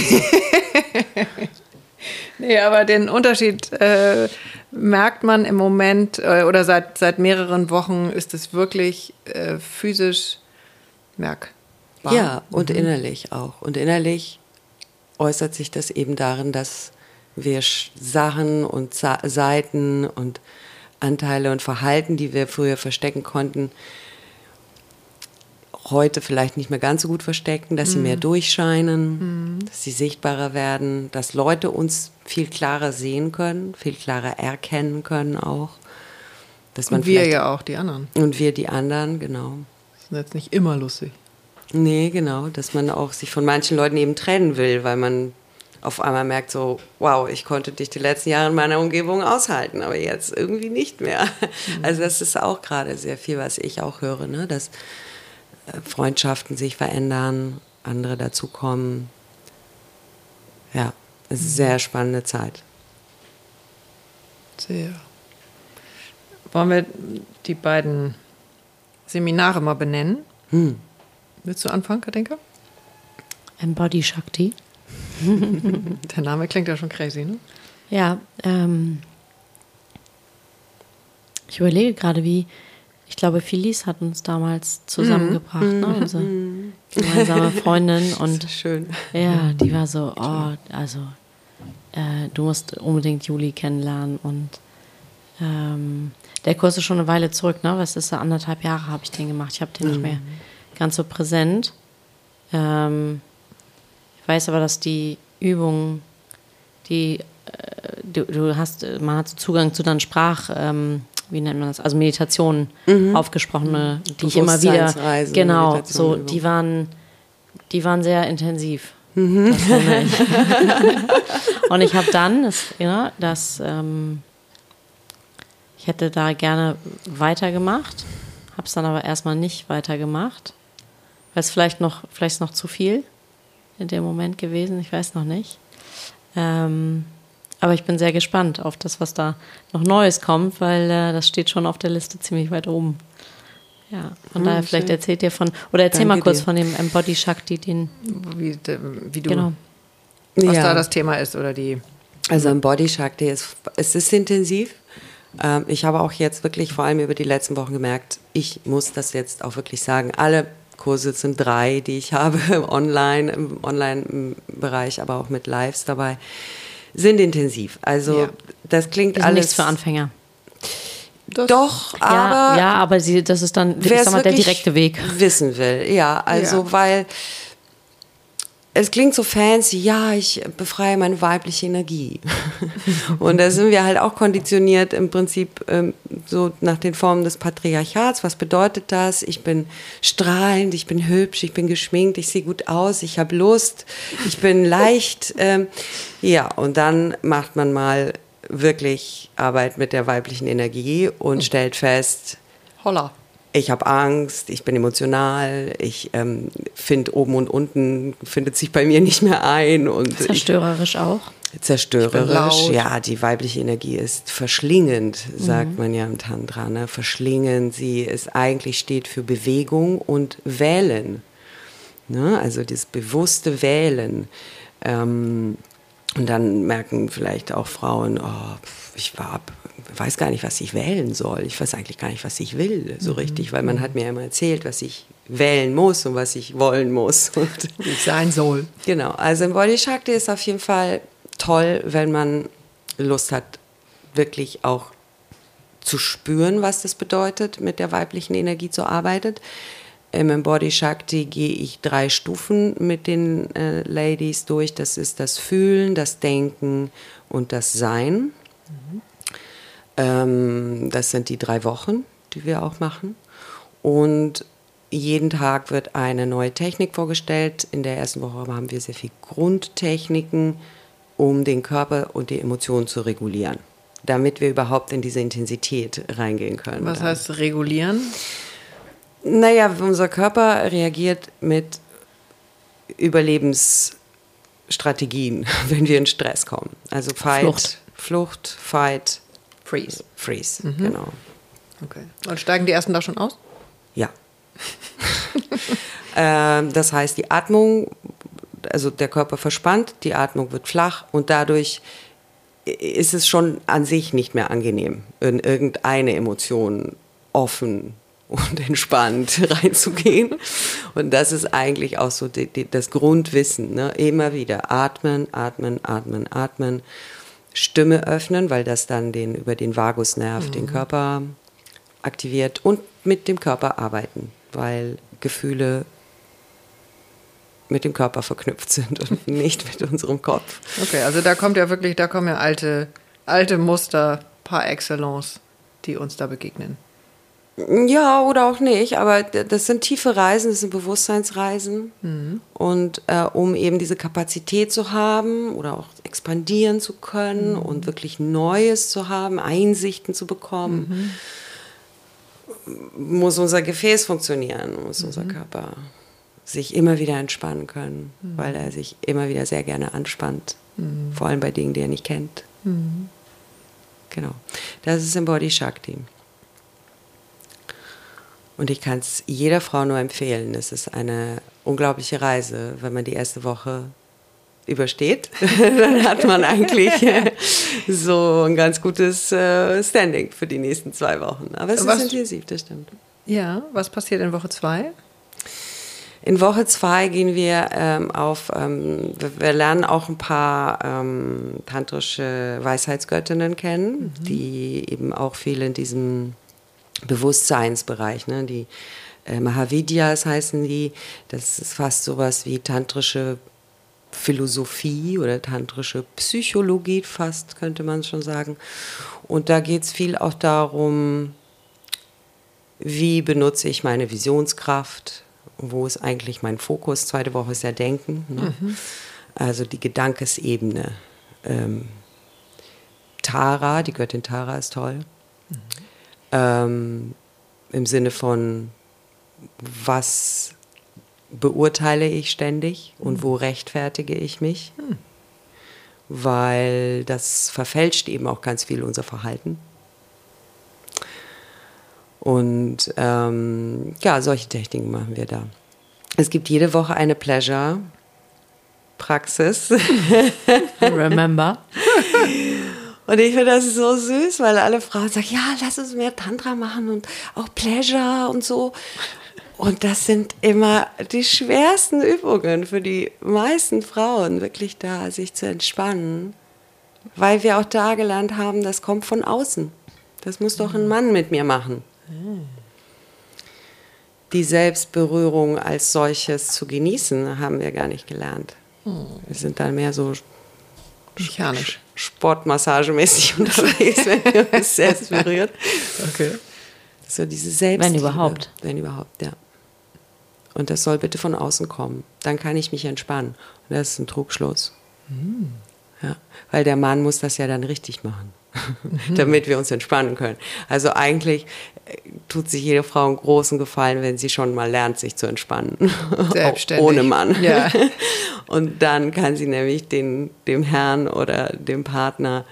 Nee, aber den Unterschied äh, merkt man im Moment äh, oder seit, seit mehreren Wochen ist es wirklich äh, physisch merkbar. Ja, und innerlich auch. Und innerlich äußert sich das eben darin, dass wir Sachen und Sa Seiten und Anteile und Verhalten, die wir früher verstecken konnten, heute vielleicht nicht mehr ganz so gut verstecken, dass sie mehr durchscheinen, dass sie sichtbarer werden, dass Leute uns viel klarer sehen können, viel klarer erkennen können auch. Dass man Und wir ja auch, die anderen. Und wir die anderen, genau. Das ist jetzt nicht immer lustig. Nee, genau, dass man auch sich von manchen Leuten eben trennen will, weil man auf einmal merkt so, wow, ich konnte dich die letzten Jahre in meiner Umgebung aushalten, aber jetzt irgendwie nicht mehr. Also das ist auch gerade sehr viel, was ich auch höre, ne? dass äh, Freundschaften sich verändern, andere dazukommen. Ja, es ist eine sehr spannende Zeit. Sehr. Wollen wir die beiden Seminare mal benennen? Hm. Willst du anfangen, Katinka? Embody Shakti. Der Name klingt ja schon crazy, ne? Ja, ähm, ich überlege gerade, wie, ich glaube, Felice hat uns damals zusammengebracht, ne? unsere gemeinsame Freundin. Und Das ist schön. ja, die war so, oh, also, äh, du musst unbedingt Juli kennenlernen. Und ähm, der Kurs ist schon eine Weile zurück, ne? Was ist da, anderthalb Jahre habe ich den gemacht. Ich habe den nicht mehr ganz so präsent. Ähm, ich weiß aber, dass die Übungen, die äh, du, du hast, man hat Zugang zu deinen Sprach, ähm, wie nennt man das, also Meditationen, aufgesprochene, die ich immer wieder, genau, so, die waren, die waren sehr intensiv. Ich. Und ich habe dann, das, ja, das, ähm, ich hätte da gerne weitergemacht, habe es dann aber erstmal nicht weitergemacht, es vielleicht noch, vielleicht ist noch zu viel in dem Moment gewesen, ich weiß noch nicht. Ähm, aber ich bin sehr gespannt auf das, was da noch Neues kommt, weil äh, das steht schon auf der Liste ziemlich weit oben. Ja, von daher vielleicht schön. erzählt ihr von, oder erzähl Danke mal kurz dir. von dem Embody Shakti, den, Wie, de- wie du, genau. was Ja. da das Thema ist oder die. Also im Body Shakti ist es ist intensiv. Ähm, ich habe auch jetzt wirklich vor allem über die letzten Wochen gemerkt, ich muss das jetzt auch wirklich sagen. Alle Kurse sind drei, die ich habe online im Online-Bereich, aber auch mit Lives dabei, sind intensiv. Also Ja. das klingt Das ist alles nichts für Anfänger. Das- Doch, Ja, aber ja, aber sie, das ist dann, mal, der direkte Weg. wissen will. Ja, also Ja. weil es klingt so fancy, ja, ich befreie meine weibliche Energie. Und da sind wir halt auch konditioniert im Prinzip ähm, so nach den Formen des Patriarchats. Was bedeutet das? Ich bin strahlend, ich bin hübsch, ich bin geschminkt, ich sehe gut aus, ich habe Lust, ich bin leicht. Ähm, ja, und dann macht man mal wirklich Arbeit mit der weiblichen Energie und stellt fest, Holla. Ich habe Angst, ich bin emotional, ich ähm, finde oben und unten findet sich bei mir nicht mehr ein und ich, Zerstörerisch auch. zerstörerisch. Ja, die weibliche Energie ist verschlingend, sagt man ja im Tantra. Ne? Verschlingend, sie ist eigentlich steht für Bewegung und Wählen. Ne? Also das bewusste Wählen. Ähm, und dann merken vielleicht auch Frauen, oh, ich war, weiß gar nicht, was ich wählen soll. Ich weiß eigentlich gar nicht, was ich will, so richtig, weil man hat mir immer erzählt, was ich wählen muss und was ich wollen muss. Und Wie es sein soll. Genau, also im Body Shakti ist auf jeden Fall toll, wenn man Lust hat, wirklich auch zu spüren, was das bedeutet, mit der weiblichen Energie zu arbeiten. Im Embody Shakti gehe ich drei Stufen mit den äh, Ladies durch. Das ist das Fühlen, das Denken und das Sein. Mhm. Ähm, das sind die drei Wochen, die wir auch machen. Und jeden Tag wird eine neue Technik vorgestellt. In der ersten Woche haben wir sehr viel Grundtechniken, um den Körper und die Emotionen zu regulieren, damit wir überhaupt in diese Intensität reingehen können. Was heißt regulieren? Naja, unser Körper reagiert mit Überlebensstrategien, wenn wir in Stress kommen. Also Fight, Flucht, Flucht Fight, Freeze. Freeze, mhm. genau. Okay. Und steigen die ersten da schon aus? Ja. äh, das heißt, die Atmung, also der Körper verspannt, die Atmung wird flach und dadurch ist es schon an sich nicht mehr angenehm, in irgendeine Emotion offen und entspannt reinzugehen. Und das ist eigentlich auch so die, die, das Grundwissen. Ne? Immer wieder atmen, atmen, atmen, atmen. Stimme öffnen, weil das dann den, über den Vagusnerv mhm. den Körper aktiviert und mit dem Körper arbeiten, weil Gefühle mit dem Körper verknüpft sind und nicht mit unserem Kopf. Okay, also da kommt ja wirklich, da kommen ja alte, alte Muster par excellence, die uns da begegnen. Ja, oder auch nicht, aber das sind tiefe Reisen, das sind Bewusstseinsreisen. Mhm. Und äh, um eben diese Kapazität zu haben oder auch expandieren zu können mhm. und wirklich Neues zu haben, Einsichten zu bekommen, mhm. muss unser Gefäß funktionieren, muss unser mhm. Körper sich immer wieder entspannen können, mhm. weil er sich immer wieder sehr gerne anspannt, mhm. vor allem bei Dingen, die er nicht kennt. Genau. Das ist im Body Shakti. Und ich kann es jeder Frau nur empfehlen. Es ist eine unglaubliche Reise, wenn man die erste Woche übersteht, dann hat man eigentlich so ein ganz gutes äh, Standing für die nächsten zwei Wochen. Aber es was, ist intensiv, das stimmt. Ja, was passiert in Woche zwei? In Woche zwei gehen wir ähm, auf, ähm, wir, wir, lernen auch ein paar ähm, tantrische Weisheitsgöttinnen kennen, mhm. die eben auch viel in diesem Bewusstseinsbereich. Ne? Die äh, Mahavidyas heißen die. Das ist fast sowas wie tantrische Philosophie oder tantrische Psychologie, fast könnte man schon sagen. Und da geht es viel auch darum, wie benutze ich meine Visionskraft, wo ist eigentlich mein Fokus. Zweite Woche ist ja Denken, ne? mhm. also die Gedankesebene. Ähm, Tara, die Göttin Tara ist toll. Mhm. Ähm, Im Sinne von, was beurteile ich ständig und wo rechtfertige ich mich? Hm. Weil das verfälscht eben auch ganz viel unser Verhalten. Und ähm, ja, solche Techniken machen wir da. Es gibt jede Woche eine Pleasure-Praxis. Remember. Und ich finde das so süß, weil alle Frauen sagen, ja, lass uns mehr Tantra machen und auch Pleasure und so. Und das sind immer die schwersten Übungen für die meisten Frauen, wirklich da sich zu entspannen. Weil wir auch da gelernt haben, das kommt von außen. Das muss doch ein Mann mit mir machen. Die Selbstberührung als solches zu genießen, haben wir gar nicht gelernt. Wir sind dann mehr so mechanisch sportmassagemäßig unterwegs, wenn ihr uns selbst berührt. Okay. So diese Selbst. Wenn überhaupt. Wenn überhaupt, ja. Und das soll bitte von außen kommen. Dann kann ich mich entspannen. Und das ist ein Trugschluss. Mhm. Ja, weil der Mann muss das ja dann richtig machen, mhm. damit wir uns entspannen können. Also eigentlich äh, tut sich jede Frau einen großen Gefallen, wenn sie schon mal lernt, sich zu entspannen. Selbstständig. ohne Mann. Ja. Und dann kann sie nämlich den, dem Herrn oder dem Partner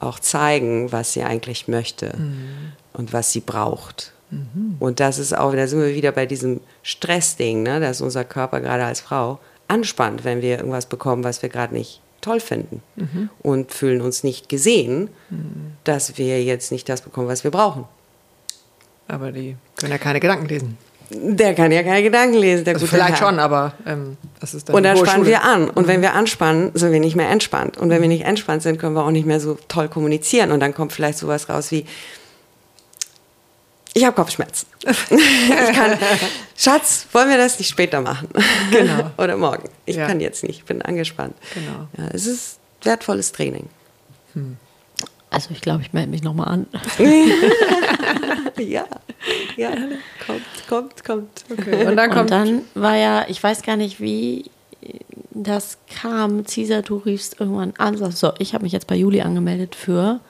auch zeigen, was sie eigentlich möchte mhm. und was sie braucht. Mhm. Und das ist auch, da sind wir wieder bei diesem Stressding, ne, dass unser Körper gerade als Frau anspannt, wenn wir irgendwas bekommen, was wir gerade nicht toll finden mhm. und fühlen uns nicht gesehen, mhm. dass wir jetzt nicht das bekommen, was wir brauchen. Aber die können ja keine Gedanken lesen. Der kann ja keine Gedanken lesen. Der also vielleicht Herr. schon, aber ähm, das ist dann Und dann spannen wir an. Und mhm. wenn wir anspannen, sind wir nicht mehr entspannt. Und wenn wir nicht entspannt sind, können wir auch nicht mehr so toll kommunizieren. Und dann kommt vielleicht sowas raus wie, Ich habe Kopfschmerzen. ich kann, Schatz, wollen wir das nicht später machen? Genau. Oder morgen. Ich Ja. kann jetzt nicht, ich bin angespannt. Genau. Ja, es ist wertvolles Training. Also ich glaube, ich melde mich nochmal an. Ja, ja, kommt, kommt, kommt. Okay. Und dann Und kommt dann war ja, ich weiß gar nicht, wie das kam. Caesar, du riefst irgendwann an. sagst, So, ich habe mich jetzt bei Juli angemeldet für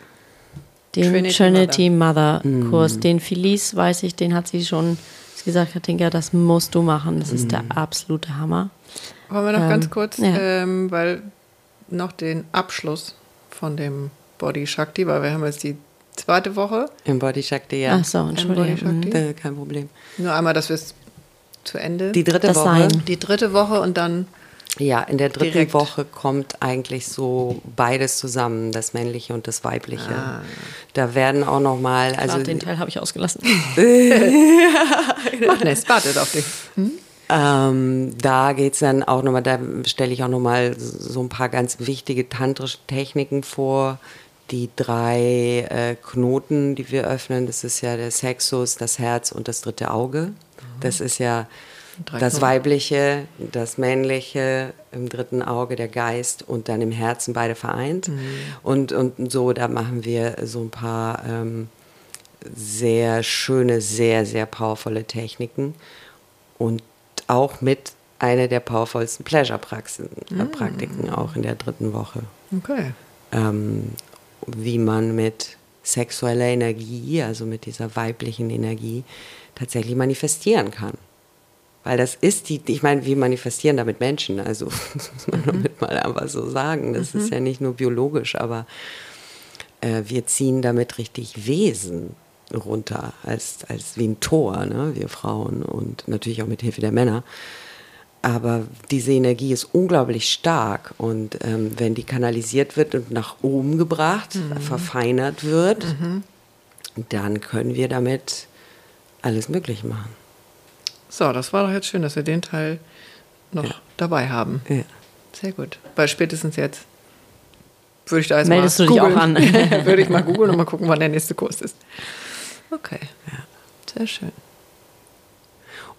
den Trinity Trinity, Mother, Kurs. Den Felice, weiß ich, den hat sie schon gesagt, Katinka, das musst du machen. Das ist der absolute Hammer. Wollen wir noch Ähm, ganz kurz, ja. ähm, weil noch den Abschluss von dem Body Shakti, weil wir haben jetzt die zweite Woche. Im Body Shakti, ja. Ach so, Entschuldigung. Mhm. Äh, Kein Problem. Nur einmal, dass wir es zu Ende. Die dritte Das Woche. Sein. die dritte Woche und dann Ja, in der dritten Direkt. Woche kommt eigentlich so beides zusammen, das männliche und das weibliche. Ah. Da werden auch noch mal, also den Teil habe ich ausgelassen. macht nichts, wartet auf dich. ähm, da geht's dann auch noch mal, da stelle ich auch noch mal so ein paar ganz wichtige tantrische Techniken vor. Die drei äh, Knoten, die wir öffnen, das ist ja der Sexus, das Herz und das dritte Auge. Das ist ja das. Weibliche, das Männliche, im dritten Auge der Geist und dann im Herzen beide vereint. Und, und so, da machen wir so ein paar ähm, sehr schöne, sehr, sehr powervolle Techniken und auch mit einer der powervollsten Pleasure-Praktiken äh, Praktiken auch in der dritten Woche. Okay. Ähm, wie man mit sexueller Energie, also mit dieser weiblichen Energie, tatsächlich manifestieren kann. Weil das ist die, ich meine, wir manifestieren damit Menschen, also das muss man damit mal einfach so sagen. Das ist ja nicht nur biologisch, aber äh, wir ziehen damit richtig Wesen runter, als, als wie ein Tor, ne? wir Frauen und natürlich auch mit Hilfe der Männer. Aber diese Energie ist unglaublich stark und ähm, wenn die kanalisiert wird und nach oben gebracht, verfeinert wird, dann können wir damit alles möglich machen. So, das war doch jetzt schön, dass wir den Teil noch Ja. dabei haben. Ja. Sehr gut. Weil spätestens jetzt würde ich da jetzt Meldest mal du dich auch an? würde ich mal googeln und mal gucken, wann der nächste Kurs ist. Okay. Sehr schön.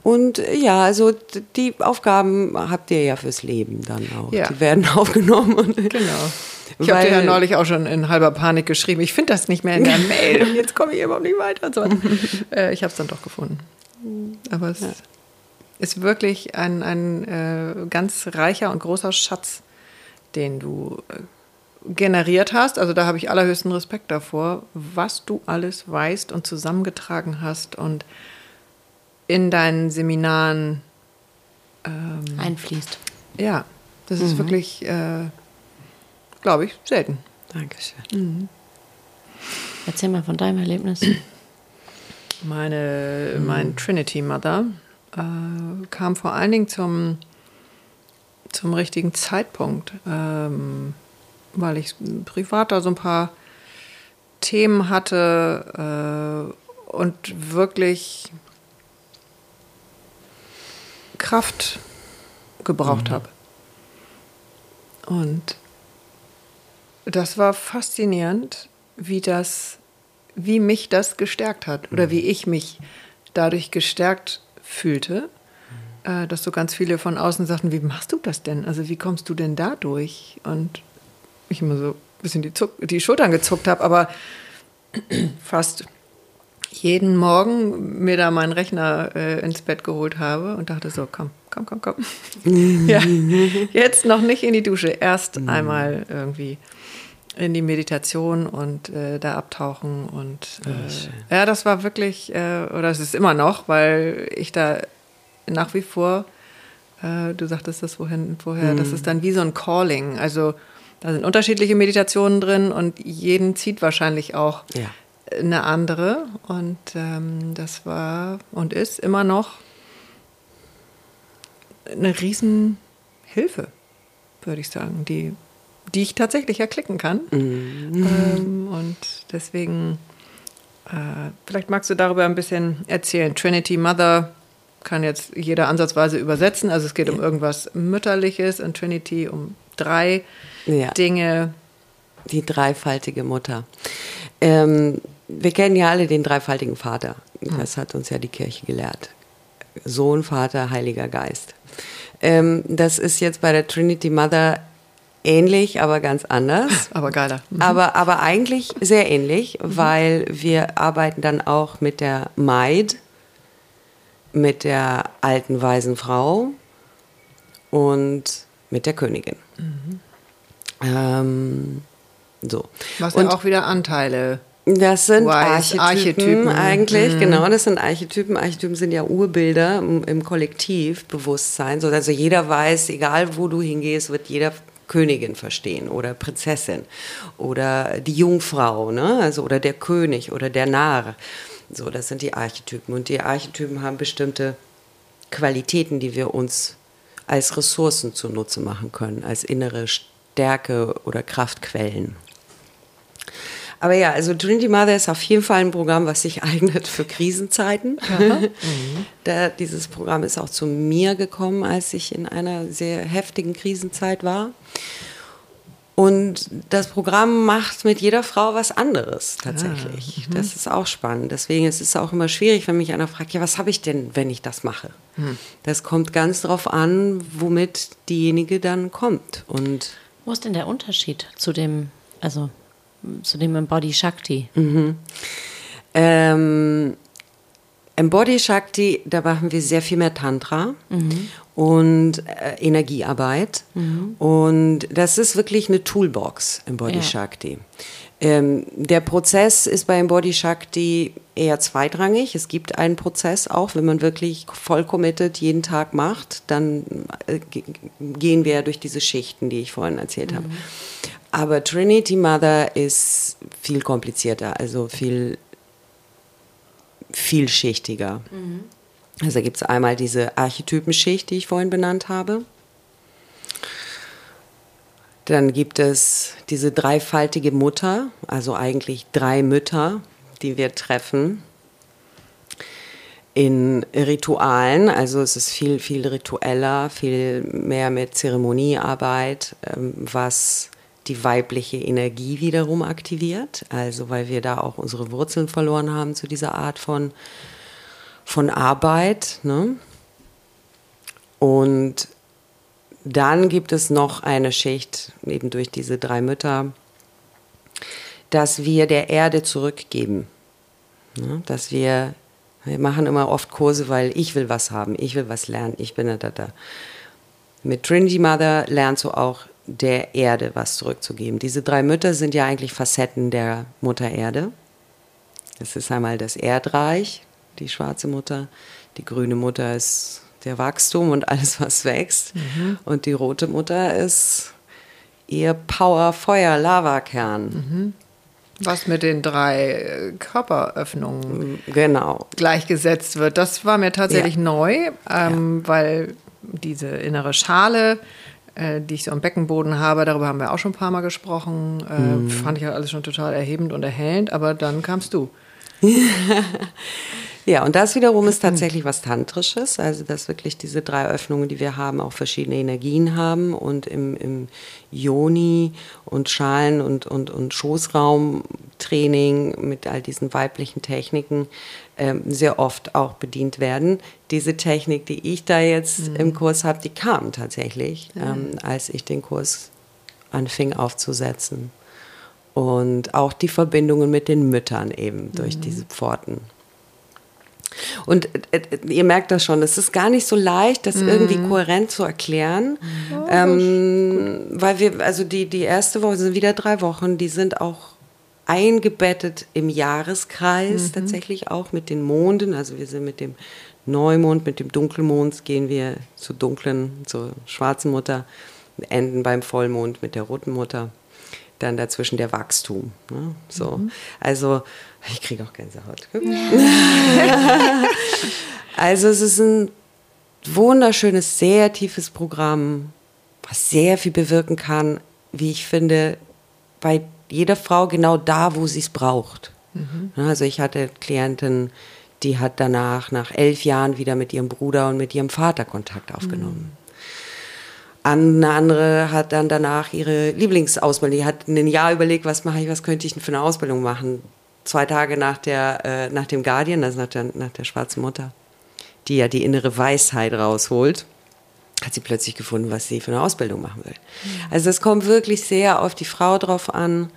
Und äh, ja, also die Aufgaben habt ihr ja fürs Leben dann auch. Ja. Die werden aufgenommen. Genau. Ich habe dir ja neulich auch schon in halber Panik geschrieben. Ich finde das nicht mehr in der Mail und jetzt komme ich überhaupt nicht weiter. Und so. weiter. äh, ich habe es dann doch gefunden. Aber es ist wirklich ein, ein äh, ganz reicher und großer Schatz, den du äh, generiert hast. Also da habe ich allerhöchsten Respekt davor, was du alles weißt und zusammengetragen hast und in deinen Seminaren Einfließt. ja, das ist wirklich, äh, glaube ich, selten. Dankeschön. Erzähl mal von deinem Erlebnis. Meine, mein Trinity Mother äh, kam vor allen Dingen zum, zum richtigen Zeitpunkt, ähm, weil ich privat da so ein paar Themen hatte äh, und wirklich Kraft gebraucht habe. Und das war faszinierend, wie das, wie mich das gestärkt hat oder wie ich mich dadurch gestärkt fühlte, äh, dass so ganz viele von außen sagten, wie machst du das denn? Also wie kommst du denn da durch? Und ich immer so ein bisschen die, Zuck die Schultern gezuckt habe, aber fast jeden Morgen mir da meinen Rechner äh, ins Bett geholt habe und dachte so, komm, komm, komm, komm. ja, jetzt noch nicht in die Dusche, erst einmal irgendwie in die Meditation und äh, da abtauchen und äh, ja, das war wirklich, äh, oder es ist immer noch, weil ich da nach wie vor, äh, du sagtest das vorhin, vorher, das ist dann wie so ein Calling, also da sind unterschiedliche Meditationen drin und jeden zieht wahrscheinlich auch Ja. eine andere und ähm, das war und ist immer noch eine Riesenhilfe, würde ich sagen, die, die ich tatsächlich erklicken kann. Ähm, und deswegen, äh, vielleicht magst du darüber ein bisschen erzählen. Trinity Mother kann jetzt jeder ansatzweise übersetzen. Also es geht um irgendwas Mütterliches und Trinity um drei Ja. Dinge. Die dreifaltige Mutter. Ähm, wir kennen ja alle den dreifaltigen Vater. Das hat uns ja die Kirche gelehrt. Sohn, Vater, Heiliger Geist. Ähm, das ist jetzt bei der Trinity Mother ähnlich, aber ganz anders. Aber geiler. Mhm. Aber, aber eigentlich sehr ähnlich, mhm. weil wir arbeiten dann auch mit der Maid, mit der alten weisen Frau und mit der Königin. Mhm. Ähm, so. Was und ja auch wieder Anteile das sind Archetypen, Archetypen, eigentlich, mhm. genau, das sind Archetypen. Archetypen sind ja Urbilder im, im Kollektivbewusstsein. So, also jeder weiß, egal wo du hingehst, wird jeder Königin verstehen oder Prinzessin oder die Jungfrau, ne? also, oder der König oder der Narr. So, das sind die Archetypen. Und die Archetypen haben bestimmte Qualitäten, die wir uns als Ressourcen zunutze machen können, als innere Stärke oder Kraftquellen. Aber ja, also Trinity Mother ist auf jeden Fall ein Programm, was sich eignet für Krisenzeiten. Mhm. da, dieses Programm ist auch zu mir gekommen, als ich in einer sehr heftigen Krisenzeit war. Und das Programm macht mit jeder Frau was anderes tatsächlich. Ah, das ist auch spannend. Deswegen ist es auch immer schwierig, wenn mich einer fragt, ja, was habe ich denn, wenn ich das mache? Hm. Das kommt ganz darauf an, womit diejenige dann kommt. Und Wo ist denn der Unterschied zu dem, also zu dem Embody Shakti? Mhm. Ähm, Embody Shakti, da machen wir sehr viel mehr Tantra mhm. und äh, Energiearbeit. Mhm. Und das ist wirklich eine Toolbox, Embody ja. Shakti. Ähm, der Prozess ist bei Embody Shakti eher zweitrangig. Es gibt einen Prozess auch, wenn man wirklich voll committed jeden Tag macht, dann äh, gehen wir durch diese Schichten, die ich vorhin erzählt mhm. habe. Aber Trinity Mother ist viel komplizierter, also viel vielschichtiger. Mhm. Also gibt es einmal diese Archetypenschicht, die ich vorhin benannt habe. Dann gibt es diese dreifaltige Mutter, also eigentlich drei Mütter, die wir treffen in Ritualen. Also es ist viel, viel ritueller, viel mehr mit Zeremoniearbeit, ähm, was die weibliche Energie wiederum aktiviert. Also weil wir da auch unsere Wurzeln verloren haben zu dieser Art von, von Arbeit. Ne? Und dann gibt es noch eine Schicht, eben durch diese drei Mütter, dass wir der Erde zurückgeben. Ne? Dass wir, wir machen immer oft Kurse, weil ich will was haben, ich will was lernen, ich bin da, da, da. Mit Trinity Mother lernst du auch der Erde was zurückzugeben. Diese drei Mütter sind ja eigentlich Facetten der Mutter Erde. Das ist einmal das Erdreich, die schwarze Mutter, die grüne Mutter ist der Wachstum und alles, was wächst. Mhm. Und die rote Mutter ist ihr Power, Feuer, Lavakern. Mhm. Was mit den drei äh, Körperöffnungen genau. gleichgesetzt wird. Das war mir tatsächlich ja. neu, ähm, ja. weil diese innere Schale äh, die ich so am Beckenboden habe. Darüber haben wir auch schon ein paar Mal gesprochen. Äh, mhm. Fand ich ja alles schon total erhebend und erhellend, aber dann kamst du. Ja, und das wiederum ist tatsächlich was Tantrisches, also dass wirklich diese drei Öffnungen, die wir haben, auch verschiedene Energien haben und im, im Yoni und Schalen- und, und, und Schoßraumtraining mit all diesen weiblichen Techniken ähm, sehr oft auch bedient werden. Diese Technik, die ich da jetzt mhm. im Kurs habe, die kam tatsächlich, ähm, als ich den Kurs anfing aufzusetzen. Und auch die Verbindungen mit den Müttern eben durch mhm. diese Pforten. Und äh, äh, ihr merkt das schon, es ist gar nicht so leicht, das mhm. irgendwie kohärent zu erklären. Oh, ähm, weil wir, also die, die erste Woche sind wieder drei Wochen, die sind auch eingebettet im Jahreskreis, mhm. tatsächlich auch mit den Monden. Also wir sind mit dem Neumond, mit dem Dunkelmond gehen wir zur dunklen, zur schwarzen Mutter, enden beim Vollmond mit der roten Mutter. Dann dazwischen der Wachstum. Ne? So. Mhm. Also ich kriege auch Gänsehaut. also es ist ein wunderschönes, sehr tiefes Programm, was sehr viel bewirken kann, wie ich finde, bei jeder Frau genau da, wo sie es braucht. Mhm. Also ich hatte Klientin, die hat danach nach elf Jahren wieder mit ihrem Bruder und mit ihrem Vater Kontakt aufgenommen. Mhm. Eine andere hat dann danach ihre Lieblingsausbildung, die hat ein Jahr überlegt, was mache ich, was könnte ich denn für eine Ausbildung machen zwei Tage nach, der, äh, nach dem Guardian, also nach der, nach der schwarzen Mutter, die ja die innere Weisheit rausholt, hat sie plötzlich gefunden, was sie für eine Ausbildung machen will. Also es kommt wirklich sehr auf die Frau drauf an,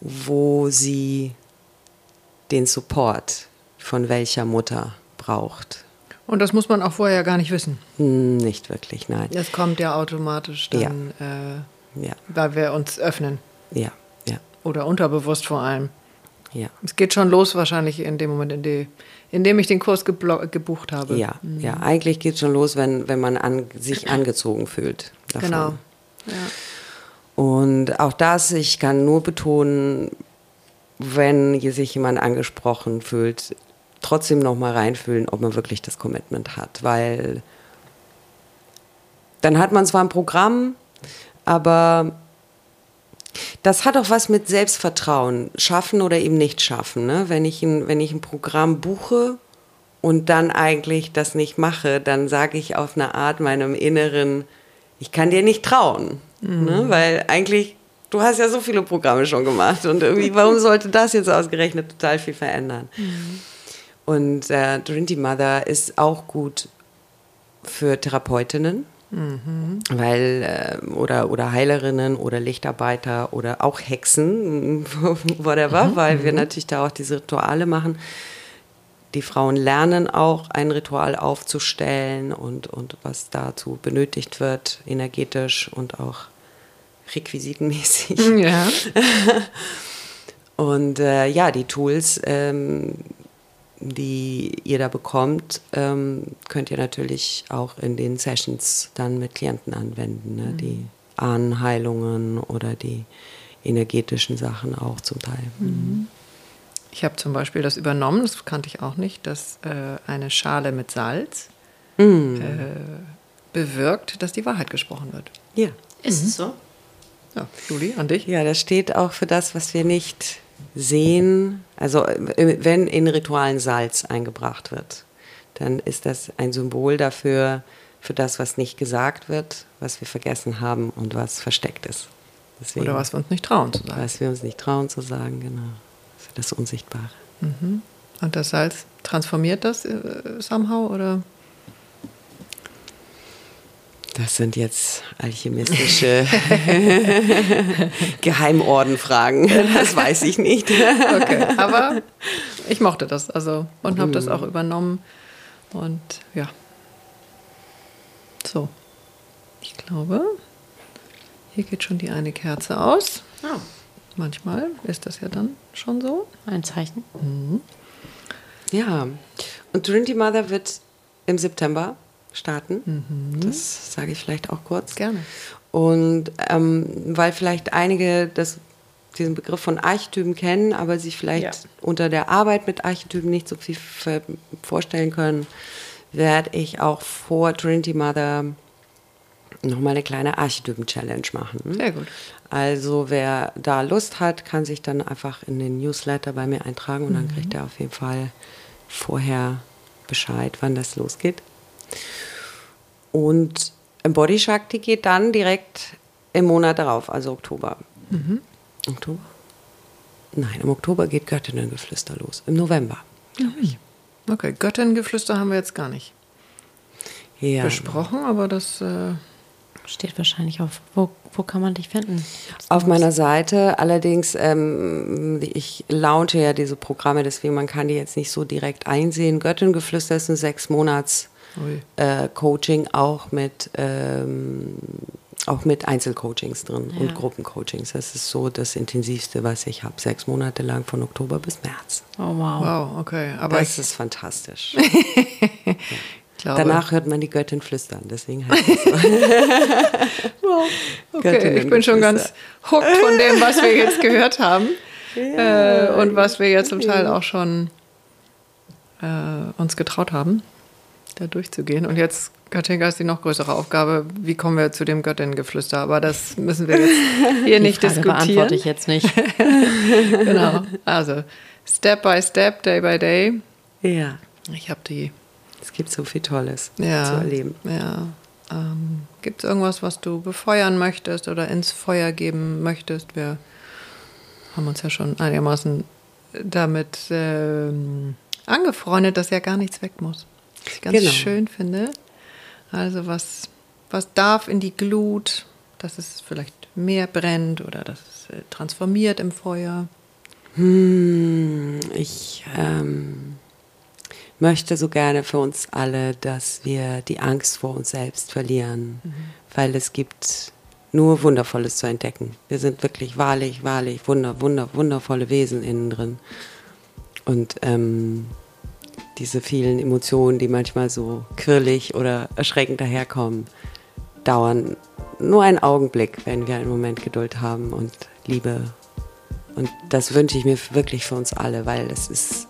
wo sie den Support von welcher Mutter braucht. Und das muss man auch vorher gar nicht wissen. Nicht wirklich, nein. Das kommt ja automatisch dann, äh, Ja, weil wir uns öffnen. ja, ja, Oder unterbewusst vor allem. ja. Es geht schon los wahrscheinlich in dem Moment, in, die, in dem ich den Kurs gebucht habe. Ja, ja, eigentlich geht schon los, wenn, wenn man an, sich angezogen fühlt. Davon. Genau. Ja. Und auch das, ich kann nur betonen, wenn sich jemand angesprochen fühlt, trotzdem noch mal reinfühlen, ob man wirklich das Commitment hat, weil dann hat man zwar ein Programm, aber das hat auch was mit Selbstvertrauen, schaffen oder eben nicht schaffen. Ne? Wenn, ich ein, wenn ich ein Programm buche und dann eigentlich das nicht mache, dann sage ich auf eine Art meinem Inneren, ich kann dir nicht trauen. Ne? Weil eigentlich, du hast ja so viele Programme schon gemacht und irgendwie, warum sollte das jetzt ausgerechnet total viel verändern? Und äh, Drinty Mother ist auch gut für Therapeutinnen. Weil, äh, oder, oder Heilerinnen oder Lichtarbeiter oder auch Hexen, whatever, weil wir natürlich da auch diese Rituale machen. Die Frauen lernen auch, ein Ritual aufzustellen und, und was dazu benötigt wird, energetisch und auch requisitenmäßig. ja. Und äh, ja, die Tools, ähm, die ihr da bekommt, ähm, könnt ihr natürlich auch in den Sessions dann mit Klienten anwenden. Ne? Die Ahnenheilungen oder die energetischen Sachen auch zum Teil. Ich habe zum Beispiel das übernommen, das kannte ich auch nicht, dass äh, eine Schale mit Salz Mm. äh, bewirkt, dass die Wahrheit gesprochen wird. Ja. Ist es so? Ja, Juli, an dich? ja, das steht auch für das, was wir nicht sehen. Also äh, wenn in Ritualen Salz eingebracht wird, dann ist das ein Symbol dafür, für das, was nicht gesagt wird, was wir vergessen haben und was versteckt ist. Deswegen, Oder was wir uns nicht trauen zu sagen. was wir uns nicht trauen zu sagen, genau. Für das Unsichtbare. Und das Salz transformiert das äh, somehow oder? Das sind jetzt alchemistische Geheimordenfragen. Das weiß ich nicht. Okay, aber ich mochte das also und habe das auch übernommen und ja. So, ich glaube, hier geht schon die eine Kerze aus. Oh, Manchmal ist das ja dann schon so. ein Zeichen. Ja, und Trinity Mother wird im September starten. Das sage ich vielleicht auch kurz. Gerne. Und ähm, weil vielleicht einige das, diesen Begriff von Archetypen kennen, aber sich vielleicht Ja. unter der Arbeit mit Archetypen nicht so viel vorstellen können, werde ich auch vor Trinity Mother nochmal eine kleine Archetypen-Challenge machen. Sehr gut. Also wer da Lust hat, kann sich dann einfach in den Newsletter bei mir eintragen und dann kriegt er auf jeden Fall vorher Bescheid, wann das losgeht. Und Body Shakti geht dann direkt im Monat darauf, also Oktober. Oktober? Nein, im Oktober geht Göttinnengeflüster los. Im November. Okay, Göttingengeflüster haben wir jetzt gar nicht Ja. besprochen, aber das äh, Steht wahrscheinlich auf. Wo, wo kann man dich finden? Auf meiner Seite, allerdings, ähm, ich launche ja diese Programme, deswegen man kann die jetzt nicht so direkt einsehen. Göttingengeflüster ist ein sechs Monats. Äh, Coaching, auch mit, ähm, auch mit Einzelcoachings drin Ja. und Gruppencoachings. Das ist so das Intensivste, was ich habe. Sechs Monate lang von Oktober bis März. Oh, wow. wow, okay. Aber das ist fantastisch. glaube, Danach hört man die Göttin flüstern, deswegen heißt es so. okay, ich bin schon ganz hooked von dem, was wir jetzt gehört haben äh, und was wir jetzt zum Teil auch schon äh, uns getraut haben, da durchzugehen. Und jetzt, Katinka, ist die noch größere Aufgabe. Wie kommen wir zu dem Göttingengeflüster? Aber das müssen wir jetzt hier Die nicht Frage diskutieren. beantworte ich jetzt nicht. Genau. Also, Step by Step, Day by Day. ja, Ich habe die es gibt so viel Tolles ja, zu erleben. Ja. Ähm, Gibt es irgendwas, was du befeuern möchtest oder ins Feuer geben möchtest? Wir haben uns ja schon einigermaßen damit ähm, angefreundet, dass ja gar nichts weg muss. Was ich ganz Genau. schön finde. Also was, was darf in die Glut, dass es vielleicht mehr brennt oder dass es äh, transformiert im Feuer. Hm, ich ähm, möchte so gerne für uns alle, dass wir die Angst vor uns selbst verlieren, weil es gibt nur Wundervolles zu entdecken. Wir sind wirklich wahrlich, wahrlich wunder, wunder, wundervolle Wesen innen drin. Und ähm, diese vielen Emotionen, die manchmal so quirlig oder erschreckend daherkommen, dauern nur einen Augenblick, wenn wir einen Moment Geduld haben und Liebe. Und das wünsche ich mir wirklich für uns alle, weil es ist,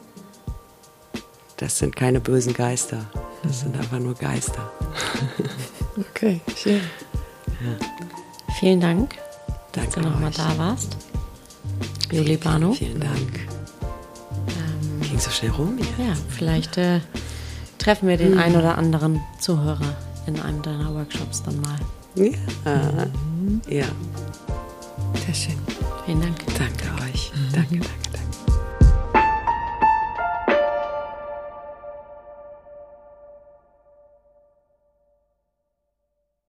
das sind keine bösen Geister. Das sind einfach nur Geister. Okay, schön. Vielen Dank, dass Danke du nochmal da warst. Juli Bano. Vielen Dank. Ging so schnell rum hier. Ja, vielleicht äh, treffen wir den einen oder anderen Zuhörer in einem deiner Workshops dann mal. Ja. ja. Sehr schön. Vielen Dank. Danke euch. Danke, danke.